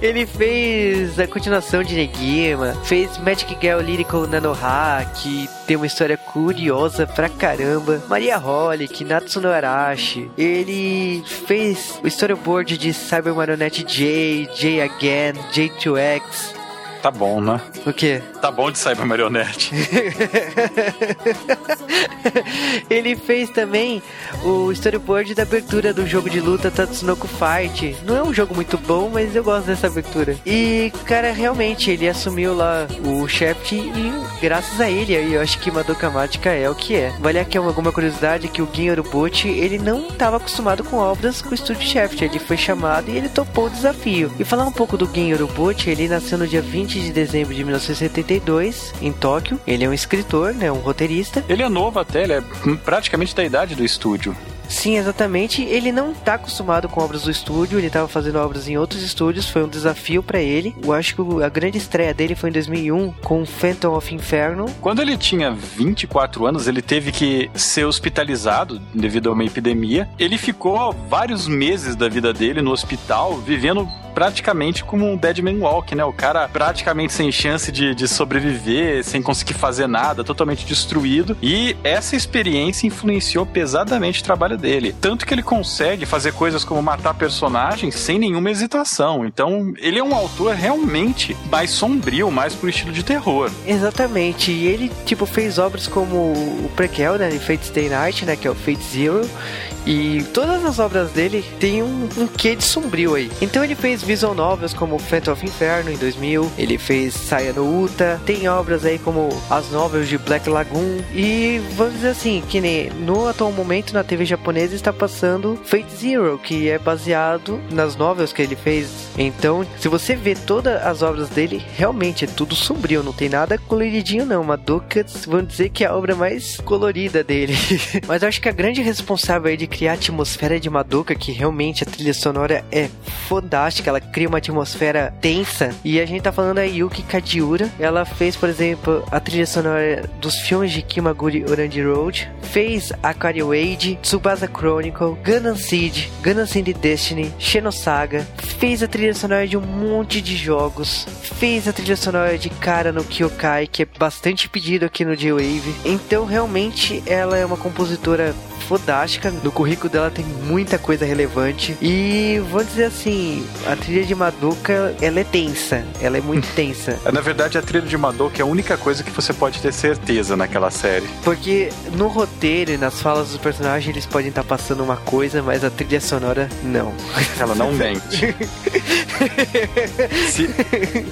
Ele fez a continuação de Negima, fez Magic Girl Lyrical Nanoha, que tem uma história curiosa pra caramba. Maria Holic, Natsuno Arashi. Ele fez o storyboard de Cyber Marionette J, J Again, J2X. Tá bom, né? O quê? Tá bom de Cyber Marionette. Ele fez também o storyboard da abertura do jogo de luta Tatsunoko Fight. Não é um jogo muito bom, mas eu gosto dessa abertura. E, cara, realmente, ele assumiu lá o Shaft e graças a ele, aí eu acho que Madoka Mágica é o que é. Vale aqui alguma curiosidade que o Gin Urobuchi, ele não estava acostumado com obras com o estúdio Shaft. Ele foi chamado e ele topou o desafio. E falar um pouco do Gin Urobuchi, ele nasceu no dia 20 de dezembro de 1972, em Tóquio. Ele é um escritor, né, um roteirista. Ele é novo até, ele é praticamente da idade do estúdio. Sim, exatamente. Ele não tá acostumado com obras do estúdio, ele tava fazendo obras em outros estúdios, foi um desafio pra ele. Eu acho que a grande estreia dele foi em 2001 com Phantom of Inferno. Quando ele tinha 24 anos, ele teve que ser hospitalizado devido a uma epidemia. Ele ficou vários meses da vida dele no hospital, vivendo praticamente como um Dead Man Walk, né? O cara praticamente sem chance de, de sobreviver, sem conseguir fazer nada, totalmente destruído. E essa experiência influenciou pesadamente o trabalho dele. Tanto que ele consegue fazer coisas como matar personagens sem nenhuma hesitação. Então, ele é um autor realmente mais sombrio, mais pro estilo de terror. Exatamente. E ele, tipo, fez obras como o prequel, né? Fate Stay Night, né? Que é o Fate Zero. E todas as obras dele têm um, um quê de sombrio aí. Então ele fez visual novels como Phantom of Inferno em 2000, ele fez Saya no Uta, tem obras aí como as novels de Black Lagoon e vamos dizer assim, que nem no atual momento na TV japonesa está passando Fate Zero, que é baseado nas novels que ele fez. Então, se você vê todas as obras dele, realmente é tudo sombrio, não tem nada coloridinho não. Madoka, vamos dizer que é a obra mais colorida dele. Mas eu acho que a grande responsável aí de criar a atmosfera de Madoka, que realmente a trilha sonora é fantástica, ela cria uma atmosfera tensa. E a gente tá falando da Yuki Kajiura, ela fez, por exemplo, a trilha sonora dos filmes de Kimaguri Orange Road, fez Aquario Wade, Tsubasa Chronicle, Gundam Seed, Gundam Seed Destiny, Xenosaga, fez a trilha sonora de um monte de jogos, fez a trilha sonora de Cara no Kyokai, que é bastante pedido aqui no J-Wave. Então, realmente, ela é uma compositora fodástica. No currículo dela tem muita coisa relevante. E vou dizer assim, a trilha de Madoka, ela é tensa. Ela é muito tensa. Na verdade, a trilha de Madoka é a única coisa que você pode ter certeza naquela série. Porque no roteiro e nas falas dos personagens eles podem estar passando uma coisa, mas a trilha sonora não. Ela não mente. Se-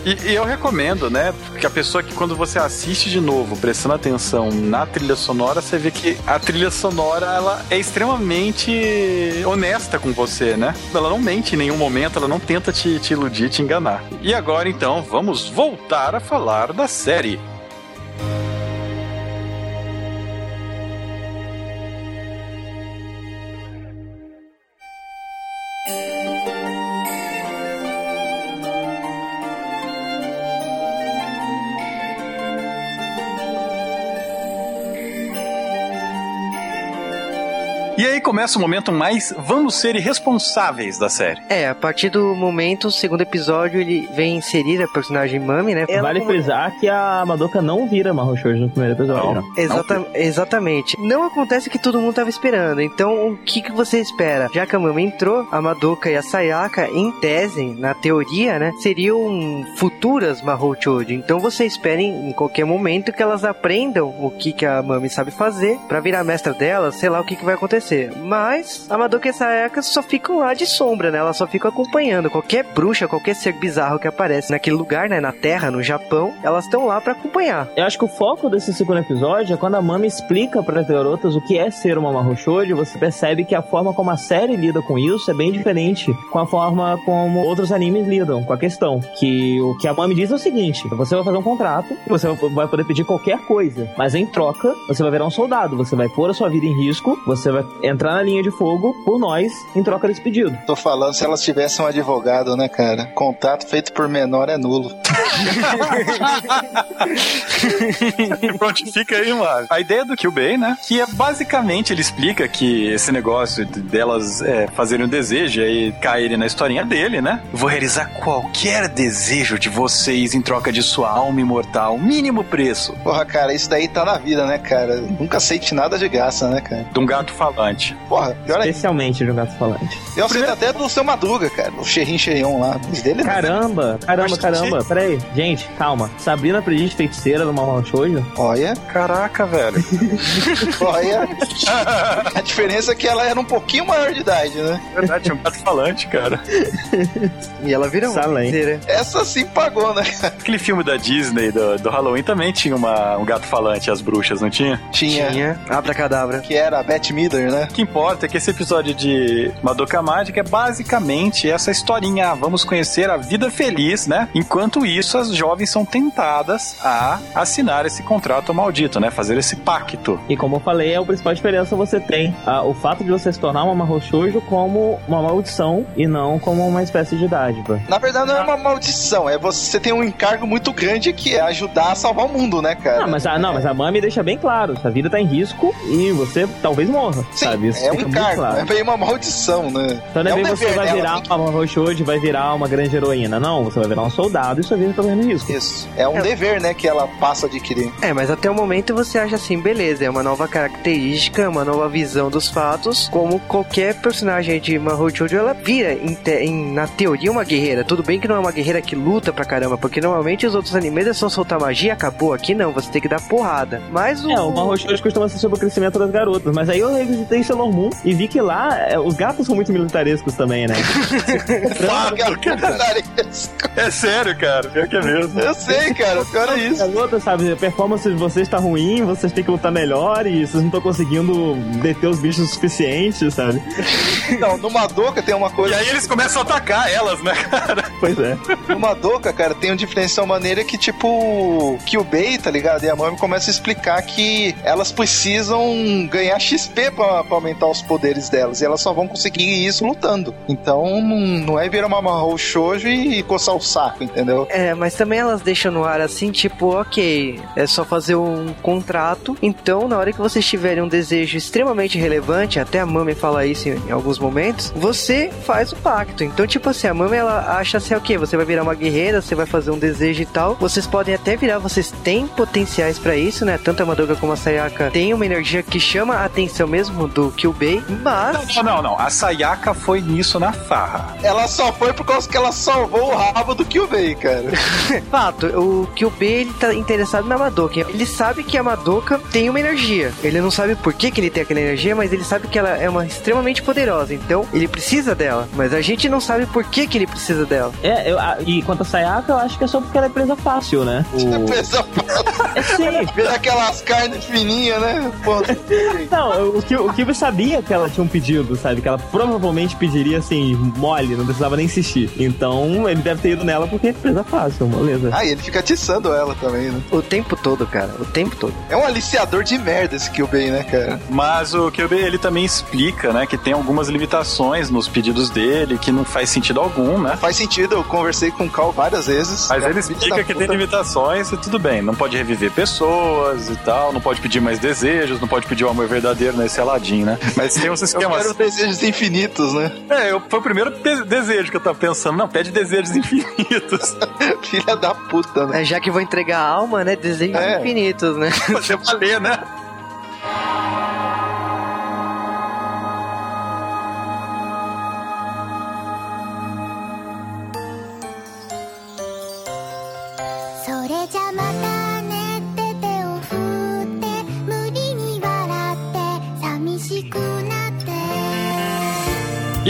E, e eu recomendo, né? Que a pessoa que quando você assiste de novo, prestando atenção na trilha sonora, você vê que a trilha sonora ela é extremamente honesta com você, né? Ela não mente em nenhum momento, ela não tenta te, te iludir, te enganar. E agora então, vamos voltar a falar da série. E aí começa o momento mais vamos ser irresponsáveis da série. É, a partir do momento, o segundo episódio, ele vem inserir a personagem Mami, né? Ela Vale como- frisar que a Madoka não vira Mahou Shoujo no primeiro episódio. Não. né? Exata- exatamente. Não acontece o que todo mundo tava esperando. Então, o que, que você espera? Já que a Mama entrou, a Madoka e a Sayaka, em tese, na teoria, né, seriam futuras Mahou Choji. Então, você espera em, em qualquer momento que elas aprendam o que, que a Mami sabe fazer pra virar mestra delas, sei lá o que, que vai acontecer. Mas a Madoka e a Sayaka só ficam lá de sombra, né? Elas só ficam acompanhando. Qualquer bruxa, qualquer ser bizarro que aparece naquele lugar, né, na Terra, no Japão, elas estão lá pra acompanhar. Eu acho que o foco desse segundo episódio é quando a Mami explica para as garotas o que é ser uma Mahou Shoujo, você percebe que a forma como a série lida com isso é bem diferente com a forma como outros animes lidam com a questão. Que o que a Mami diz é o seguinte: você vai fazer um contrato, você vai poder pedir qualquer coisa, mas em troca você vai virar um soldado, você vai pôr a sua vida em risco, você vai entrar na linha de fogo por nós em troca desse pedido. Tô falando se elas tivessem um advogado, né, cara? Contato feito por menor é nulo. Pronto, fica aí, mano. A ideia do Kyubei, né? Que é basicamente ele explica que esse negócio de- delas é, fazerem um desejo e aí caírem na historinha dele, né? Vou realizar qualquer desejo de vocês em troca de sua alma imortal, mínimo preço. Porra, cara, isso daí tá na vida, né, cara? Nunca aceite nada de graça, né, cara? De um gato falante. Falante. Porra, pior é. Especialmente de um gato falante. Eu aceito até do seu Madruga, cara. O Xerrin Xerrion lá. Dele. Caramba, caramba, caramba. Peraí, gente, calma. Sabrina Aprendiz de Feiticeira do Mamão Shoujo? Olha, Caraca, velho. olha. A diferença é que ela era um pouquinho maior de idade, né? Verdade, tinha um gato falante, cara. E ela vira uma feiticeira. Essa sim pagou, né? Aquele filme da Disney, do, do Halloween, também tinha uma, um gato falante, as bruxas, não tinha? Tinha. Tinha. Abracadabra. Que era a Beth Midler, né? O que importa é que esse episódio de Madoka Mágica é basicamente essa historinha. ah, Vamos conhecer a vida feliz, né? Enquanto isso, as jovens são tentadas a assinar esse contrato maldito, né? Fazer esse pacto. E como eu falei, é a principal diferença você tem ah, o fato de você se tornar uma Mahou Shoujo como uma maldição e não como uma espécie de dádiva. Na verdade, não é uma maldição. É você tem um encargo muito grande que é ajudar a salvar o mundo, né, cara? Ah, mas a, não, mas a Mami deixa bem claro, sua vida tá em risco e você talvez morra, Sim, sabe? Isso é um encargo. claro. É bem uma maldição, né? Então não é um bem você dever vai virar que- uma Shoujo, vai virar uma grande heroína. Não, você vai virar um soldado e sua vida tá correndo risco. Isso. É um dever, né, que ela passa a adquirir. É, mas até o momento você acha assim, beleza, é uma nova característica, uma nova visão dos fatos, como qualquer personagem de Mahou Shoujo, ela vira, em te- em- na teoria, uma guerreira. Tudo bem que não é uma guerreira que luta pra caramba, porque normalmente os outros animes é só soltar magia, acabou. Aqui não, você tem que dar porrada. Mas o... É, o Mahou Shoujo costuma ser sobre o crescimento das garotas, mas aí eu revisitei Sailor Moon e vi que lá é, os gatos são muito militarescos também, né? É sério, cara. Pior que é mesmo. Eu sei, cara. Pior é isso. Garota, sabe, a performance de vocês tá ruim, vocês têm que lutar melhor e vocês não estão conseguindo deter os bichos o suficiente, sabe? Não, no Madoka tem uma E coisa. aí eles começam a atacar elas, né, cara? Pois é. No Madoka, cara, tem um diferencial maneira que, tipo, que o Bei, tá ligado? E a Mami começa a explicar que elas precisam ganhar XP pra, pra aumentar os poderes delas. E elas só vão conseguir isso lutando. Então, não, não é virar uma Mahou Shoujo e coçar o saco, entendeu? É, mas também elas deixam no ar assim, tipo, ok, é só fazer um contrato. Então, na hora que vocês tiverem um desejo extremamente relevante, até a Mami fala isso em, em alguns momentos, você faz o pacto. Então, tipo assim, a Mami ela acha assim, ok, você vai virar uma guerreira, você vai fazer um desejo e tal. Vocês podem até virar, vocês têm potenciais pra isso, né? Tanto a Madoka como a Sayaka tem uma energia que chama a atenção mesmo do Kyubei, mas. Não, não, não. A Sayaka foi nisso na farra. Ela só foi por causa que ela salvou o rabo do Kyubei, cara. Fato, o Kyubei ele tá interessado na Madoka. Ele sabe que a Madoka tem uma energia. Ele não sabe por que, que ele tem aquela energia, mas ele sabe que ela é uma extremamente poderosa. Então, ele precisa dela. Mas a gente não sabe por que, que ele precisa dela. É, eu, a- e quanto a Sayaka, eu acho que é só porque ela é presa fácil, né? O... Pensa, É sim. Vira aquelas carnes fininhas, né? Pô, Não, o que o Kiba sabia que ela tinha um pedido, sabe? Que ela provavelmente pediria assim, mole, não precisava nem insistir. Então ele deve ter ido nela porque é presa fácil, beleza. Ah, e ele fica atiçando ela também, né? O tempo todo, cara. O tempo todo. É um aliciador de merda esse Kyubei, né, cara? Mas o Kyubey, ele também explica, né, que tem algumas limitações nos pedidos dele, que não faz sentido algum, né? Faz sentido, eu conversei com o Cal várias vezes. Mas ele explica que tem puta. limitações e tudo bem. Não pode reviver pessoas e tal, não pode pedir mais desejos, não pode pedir o amor verdadeiro nesse Aladdin, né? Mas tem uns Eu esquemas. quero desejos infinitos, né? É, eu, foi o primeiro de- desejo que eu tava pensando. Não, pede desejos infinitos. Filha da puta, né? É, já que vou entregar a alma, né? Desejos É. infinitos, né? Você valer, né?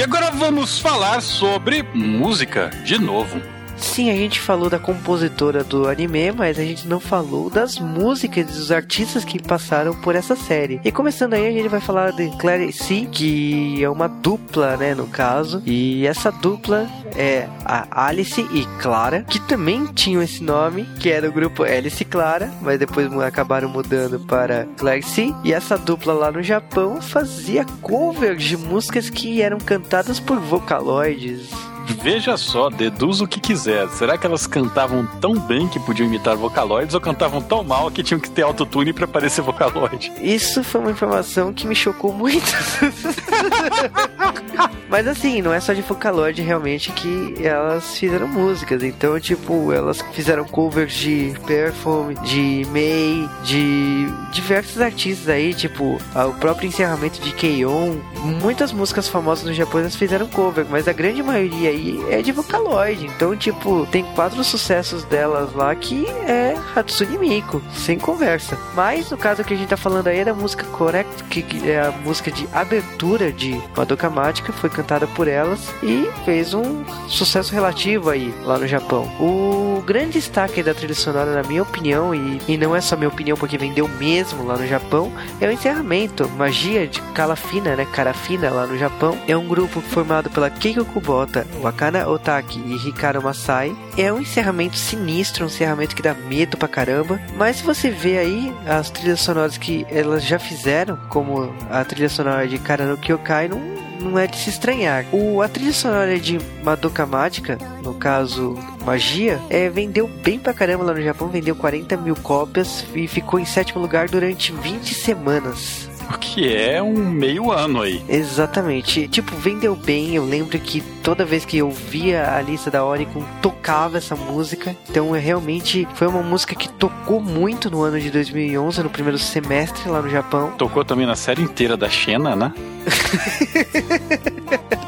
Agora vamos falar sobre música de novo. Sim, a gente falou da compositora do anime, mas a gente não falou das músicas dos artistas que passaram por essa série. E começando aí, a gente vai falar de Claire C, que é uma dupla, né, no caso. E essa dupla é a Alice e Clara, que também tinham esse nome, que era o grupo Alice e Clara, mas depois acabaram mudando para Claire C. E essa dupla lá no Japão fazia covers de músicas que eram cantadas por vocaloides. Veja só, deduz o que quiser. Será que elas cantavam tão bem que podiam imitar vocaloides ou cantavam tão mal que tinham que ter autotune pra parecer vocaloide? Isso foi uma informação que me chocou muito. Mas assim, não é só de Vocaloid realmente que elas fizeram músicas. Então, tipo, elas fizeram covers de Perfume, de May, de diversos artistas aí, tipo, o próprio encerramento de Keion. Muitas músicas famosas no Japão elas fizeram cover, mas a grande maioria aí é de Vocaloid. Então, tipo, tem quatro sucessos delas lá que é Hatsune Miku, sem conversa. Mas no caso que a gente tá falando aí é da música Correct, que que é a música de abertura de Madoka Mágica, foi cantada por elas e fez um sucesso relativo aí lá no Japão. O grande destaque da trilha sonora, na minha opinião, e, e não é só minha opinião porque vendeu mesmo lá no Japão, é o encerramento. Magia de Calafina, né? Carafina lá no Japão. É um grupo formado pela Keiko Kubota, Wakana Otaki e Hikaru Masai. É um encerramento sinistro, um encerramento que dá medo pra caramba. Mas se você vê aí as trilhas sonoras que elas já fizeram, como a trilha sonora de Karano Kyokai, não, não é de se estranhar. O, a trilha sonora de Madoka Mágica, no caso Magia, é, vendeu bem pra caramba lá no Japão, vendeu 40 mil cópias e ficou em sétimo lugar durante 20 semanas. Que é um meio ano aí. Exatamente. Tipo, vendeu bem. Eu lembro que toda vez que eu via a lista da Oricon, tocava essa música. Então, é, realmente foi uma música que tocou muito no ano de 2011, no primeiro semestre lá no Japão. Tocou também na série inteira da Xena, né?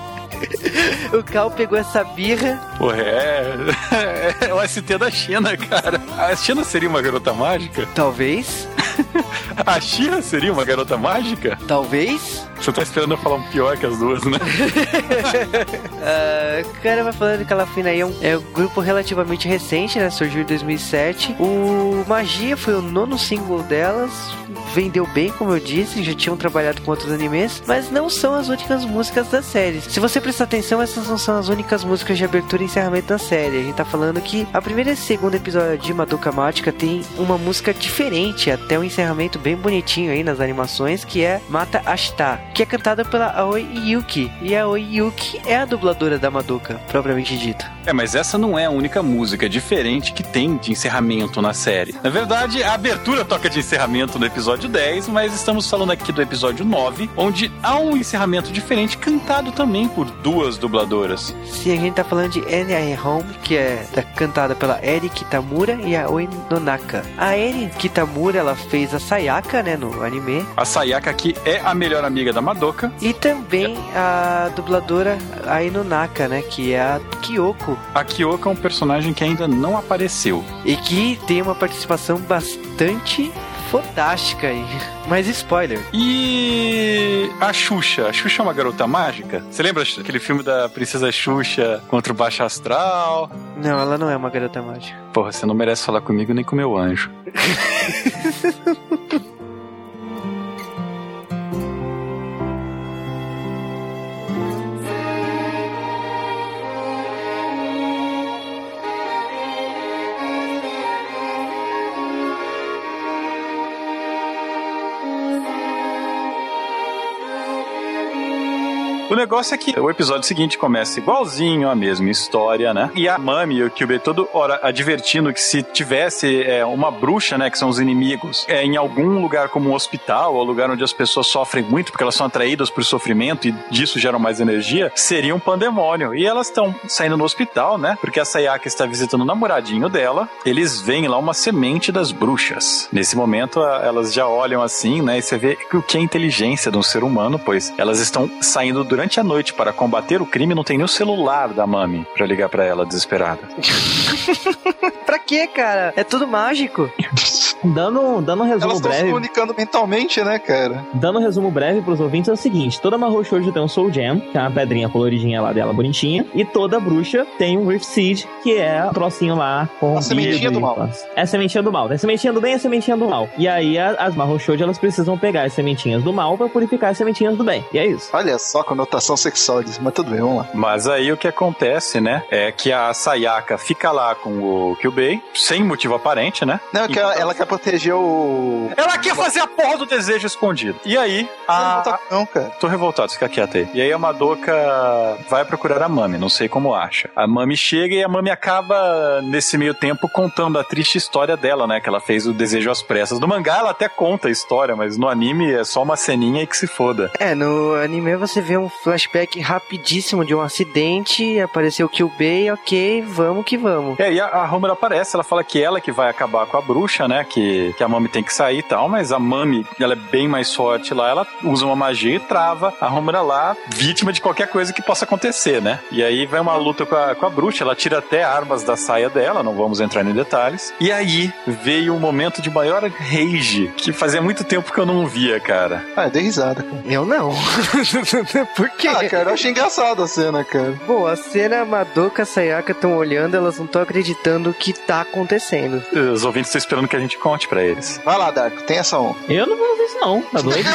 O Cal pegou essa birra. Pô, é. É o ST da Xena, cara. A Xena seria uma garota mágica? Talvez. A Xia seria uma garota mágica? Talvez. Você tá esperando eu falar um pior que as duas, né? Ah, cara, vai falando que Calafina aí é um, é um grupo relativamente recente, né? Surgiu em 2007. O Magia foi o nono single delas. Vendeu bem, como eu disse. Já tinham trabalhado com outros animes. Mas não são as únicas músicas da série. Se você prestar atenção, essas não são as únicas músicas de abertura e encerramento da série. A gente tá falando que a primeira e segunda episódio de Madoka Mágica tem uma música diferente. Até um encerramento bem bonitinho aí nas animações. Que é Mata Ashita. Que é cantada pela Aoi Yuki. E a Aoi Yuki é a dubladora da Madoka, propriamente dito. É, mas essa não é a única música diferente que tem de encerramento na série. Na verdade, a abertura toca de encerramento no episódio 10, mas estamos falando aqui do episódio 9, onde há um encerramento diferente cantado também por duas dubladoras. Sim, a gente tá falando de N.I. Home, que é da- cantada pela Eri Kitamura e a Oi Nonaka. A Eri Kitamura, ela fez a Sayaka, né, no anime. A Sayaka aqui é a melhor amiga da Madoka. E também a dubladora Ai Nonaka, né, que é a Kyoko. A Kyoko é um personagem que ainda não apareceu. E que tem uma participação bastante fantástica aí. Mas spoiler. E a Xuxa? A Xuxa é uma garota mágica? Você lembra aquele filme da Princesa Xuxa contra o Baixo Astral? Não, ela não é uma garota mágica. Porra, você não merece falar comigo nem com meu anjo. O negócio é que o episódio seguinte começa igualzinho, a mesma história, né? E a Mami e o Kyubey todo hora advertindo que se tivesse é, uma bruxa, né, que são os inimigos, é, em algum lugar como um hospital, ou lugar onde as pessoas sofrem muito porque elas são atraídas por sofrimento e disso geram mais energia, seria um pandemônio. E elas estão saindo no hospital, né? Porque a Sayaka está visitando o namoradinho dela. Eles veem lá uma semente das bruxas. Nesse momento, a- elas já olham assim, né? E você vê o que é inteligência de um ser humano, pois elas estão saindo durante a noite para combater o crime, não tem nem o celular da Mami para ligar para ela desesperada. pra quê, cara? É tudo mágico. Dando, dando um resumo Elas estão se breve. comunicando mentalmente, né, cara? Dando um resumo breve pros ouvintes é o seguinte: toda Mahou Shoujo tem um Soul Gem, que é uma pedrinha coloridinha lá dela, bonitinha, e toda bruxa tem um Rift Seed, que é o trocinho lá com A sementinha do mal. É a sementinha do mal. Tem a sementinha do bem e a sementinha do mal. E aí a- as Mahou Shoujo, elas precisam pegar as sementinhas do mal pra purificar as sementinhas do bem. E é isso. Olha só a conotação sexual disso, mas tudo bem, vamos lá. Mas aí o que acontece, né? É que a Sayaka fica lá com o Kyubei, sem motivo aparente, né? Não, é que ela, ela quer proteger o. Ela quer fazer a porra do desejo escondido. E aí, a, Não, não, cara. Tô revoltado, fica quieto aí. E aí a Madoka vai procurar a Mami, não sei como acha. A Mami chega e a Mami acaba, nesse meio tempo, contando a triste história dela, né? Que ela fez o desejo às pressas. No mangá ela até conta a história, mas no anime é só uma ceninha e que se foda. É, no anime você vê um flashback rapidíssimo de um acidente, apareceu o Kyubei, ok, vamos que vamos. É, e a, a Homer aparece, ela fala que ela que vai acabar com a bruxa, né? Que, que a Mami tem que sair e tal, mas a Mami, ela é bem mais forte lá, ela usa uma magia e trava a Homer lá, vítima de qualquer coisa que possa acontecer, né? E aí vai uma luta com a, com a bruxa, ela tira até armas da saia dela, não vamos entrar em detalhes. E aí veio um momento de maior rage, que fazia muito tempo que eu não via, cara. Ah, dei risada, cara. Eu não. Por quê? Ah, cara, eu achei engraçada a cena, cara. Bom, a cena Madoka e Sayaka estão olhando, elas não estão acreditando o que tá acontecendo. Os ouvintes estão esperando que a gente conte pra eles. Vai lá, Darko, tem essa honra. Eu não vou fazer isso não, tá doido?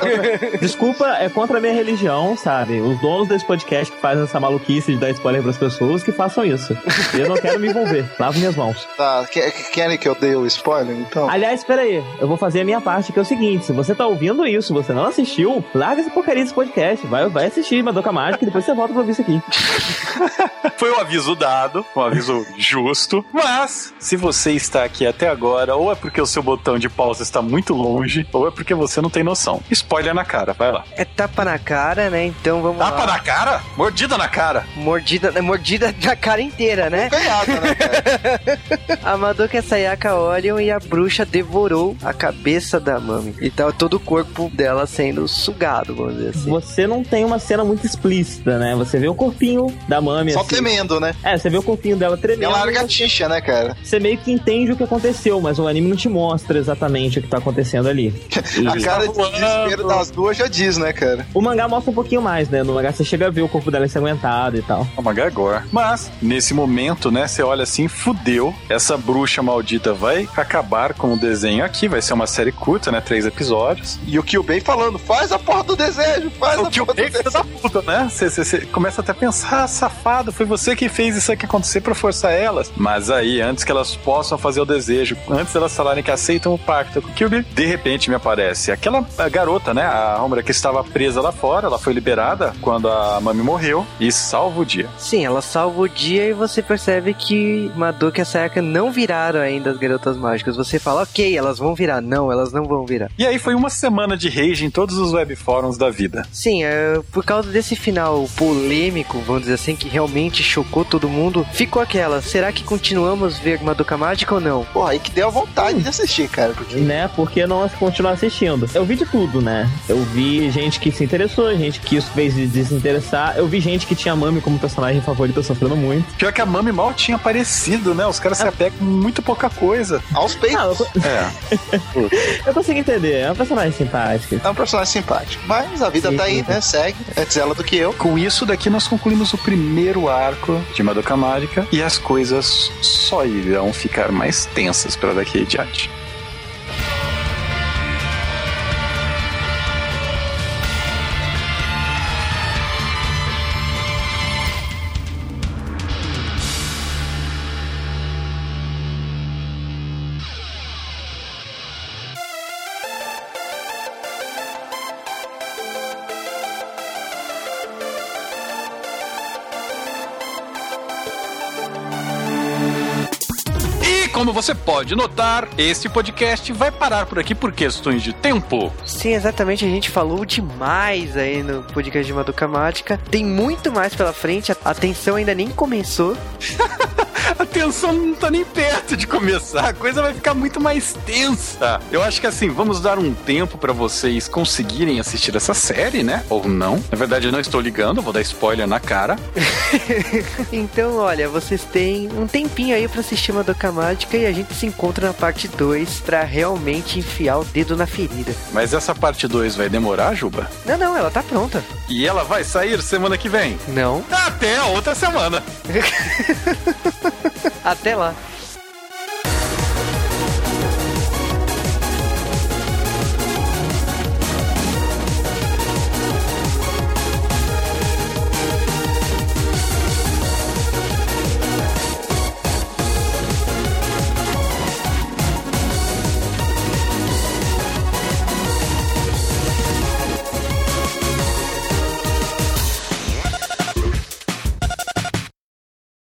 Desculpa, é contra a minha religião, sabe? Os donos desse podcast que fazem essa maluquice de dar spoiler pras pessoas, que façam isso. Eu não quero me envolver. Lavo minhas mãos. Tá, que- que- querem que eu dê o spoiler, então? Aliás, espera aí. Eu vou fazer a minha parte, que é o seguinte. Se você tá ouvindo isso, você não assistiu, larga essa porcaria desse podcast. Vai, vai assistir Madoka Mágica e depois você volta pra ouvir isso aqui. Foi um aviso dado, um aviso justo. Mas, se você está aqui até agora, ou é porque o seu botão de pausa está muito longe, ou é porque você não tem noção. Spoiler na cara, vai lá. É tapa na cara, né? Então vamos Tapa lá. na cara? Mordida na cara. Mordida, mordida na cara inteira, né? Ganhada, né, cara? A Madoka e a Sayaka olham e a bruxa devorou a cabeça da Mami. E tá todo o corpo dela sendo sugado, vamos dizer assim. Você não tem uma cena muito explícita, né? Você vê o corpinho da Mami, Só assim. tremendo, né? É, você vê o corpinho dela E tremendo. ela larga a tixa, né, cara? Você meio que entende o que aconteceu, mas o anime não te mostra exatamente o que tá acontecendo ali. E- A cara de desespero das duas já diz, né, cara? O mangá mostra um pouquinho mais, né? No mangá você chega a ver o corpo dela ensanguentado e tal. É uma gagor. Mas, nesse momento, né, você olha assim, fudeu. Essa bruxa maldita vai acabar com o desenho aqui. Vai ser uma série curta, né? Três episódios. E o Kyubei falando, faz a porra do desejo, faz O a que o porra do filho desejo. da puta, né? Você começa até a pensar, ah, safado, foi você que fez isso aqui acontecer pra forçar elas. Mas aí, antes que elas possam fazer o desejo, antes falarem que aceitam o pacto com o Kyubi, de repente me aparece aquela garota, né? A Homura que estava presa lá fora, ela foi liberada quando a Mami morreu e salva o dia. Sim, ela salva o dia e você percebe que Madoka e a Sayaka não viraram ainda as garotas mágicas. Você fala, ok, elas vão virar. Não, elas não vão virar. E aí foi uma semana de rage em todos os web fóruns da vida. Sim, é, por causa desse final polêmico, vamos dizer assim, que realmente chocou todo mundo, ficou aquela, será que continuamos ver Madoka Mágica ou não? Porra, aí que deu a vontade de assistir, cara. Porque Né? Porque não continuar assistindo. Eu vi de tudo, né? Eu vi gente que se interessou, gente que isso fez de desinteressar. Eu vi gente que tinha a Mami como personagem favorita sofrendo muito. Pior que a Mami mal tinha aparecido, né? Os caras se apegam com muito pouca coisa. aos peitos. Ah, eu, É. eu consegui entender. É uma personagem simpática. É um personagem simpático. Mas a vida Sim, tá aí, sim. né? Segue. Antes ela do que eu. Com isso daqui nós concluímos o primeiro arco de Madoka Mágica e as coisas só irão ficar mais tensas para daqui em diante. E pode notar, este podcast vai parar por aqui por questões de tempo. Sim, exatamente, a gente falou demais aí no podcast de Madoka Mágica. Tem muito mais pela frente, a a tensão ainda nem começou. A tensão não tá nem perto de começar, a coisa vai ficar muito mais tensa. Eu acho que assim, vamos dar um tempo pra vocês conseguirem assistir essa série, né? Ou não. Na verdade, eu não estou ligando, vou dar spoiler na cara. Então, olha, vocês têm um tempinho aí pra assistir Madoka Mágica e a gente se encontra na parte 2 pra realmente enfiar o dedo na ferida. Mas essa parte 2 vai demorar, Juba? Não, não, ela tá pronta. E ela vai sair semana que vem. Não. Até a outra semana. Até lá.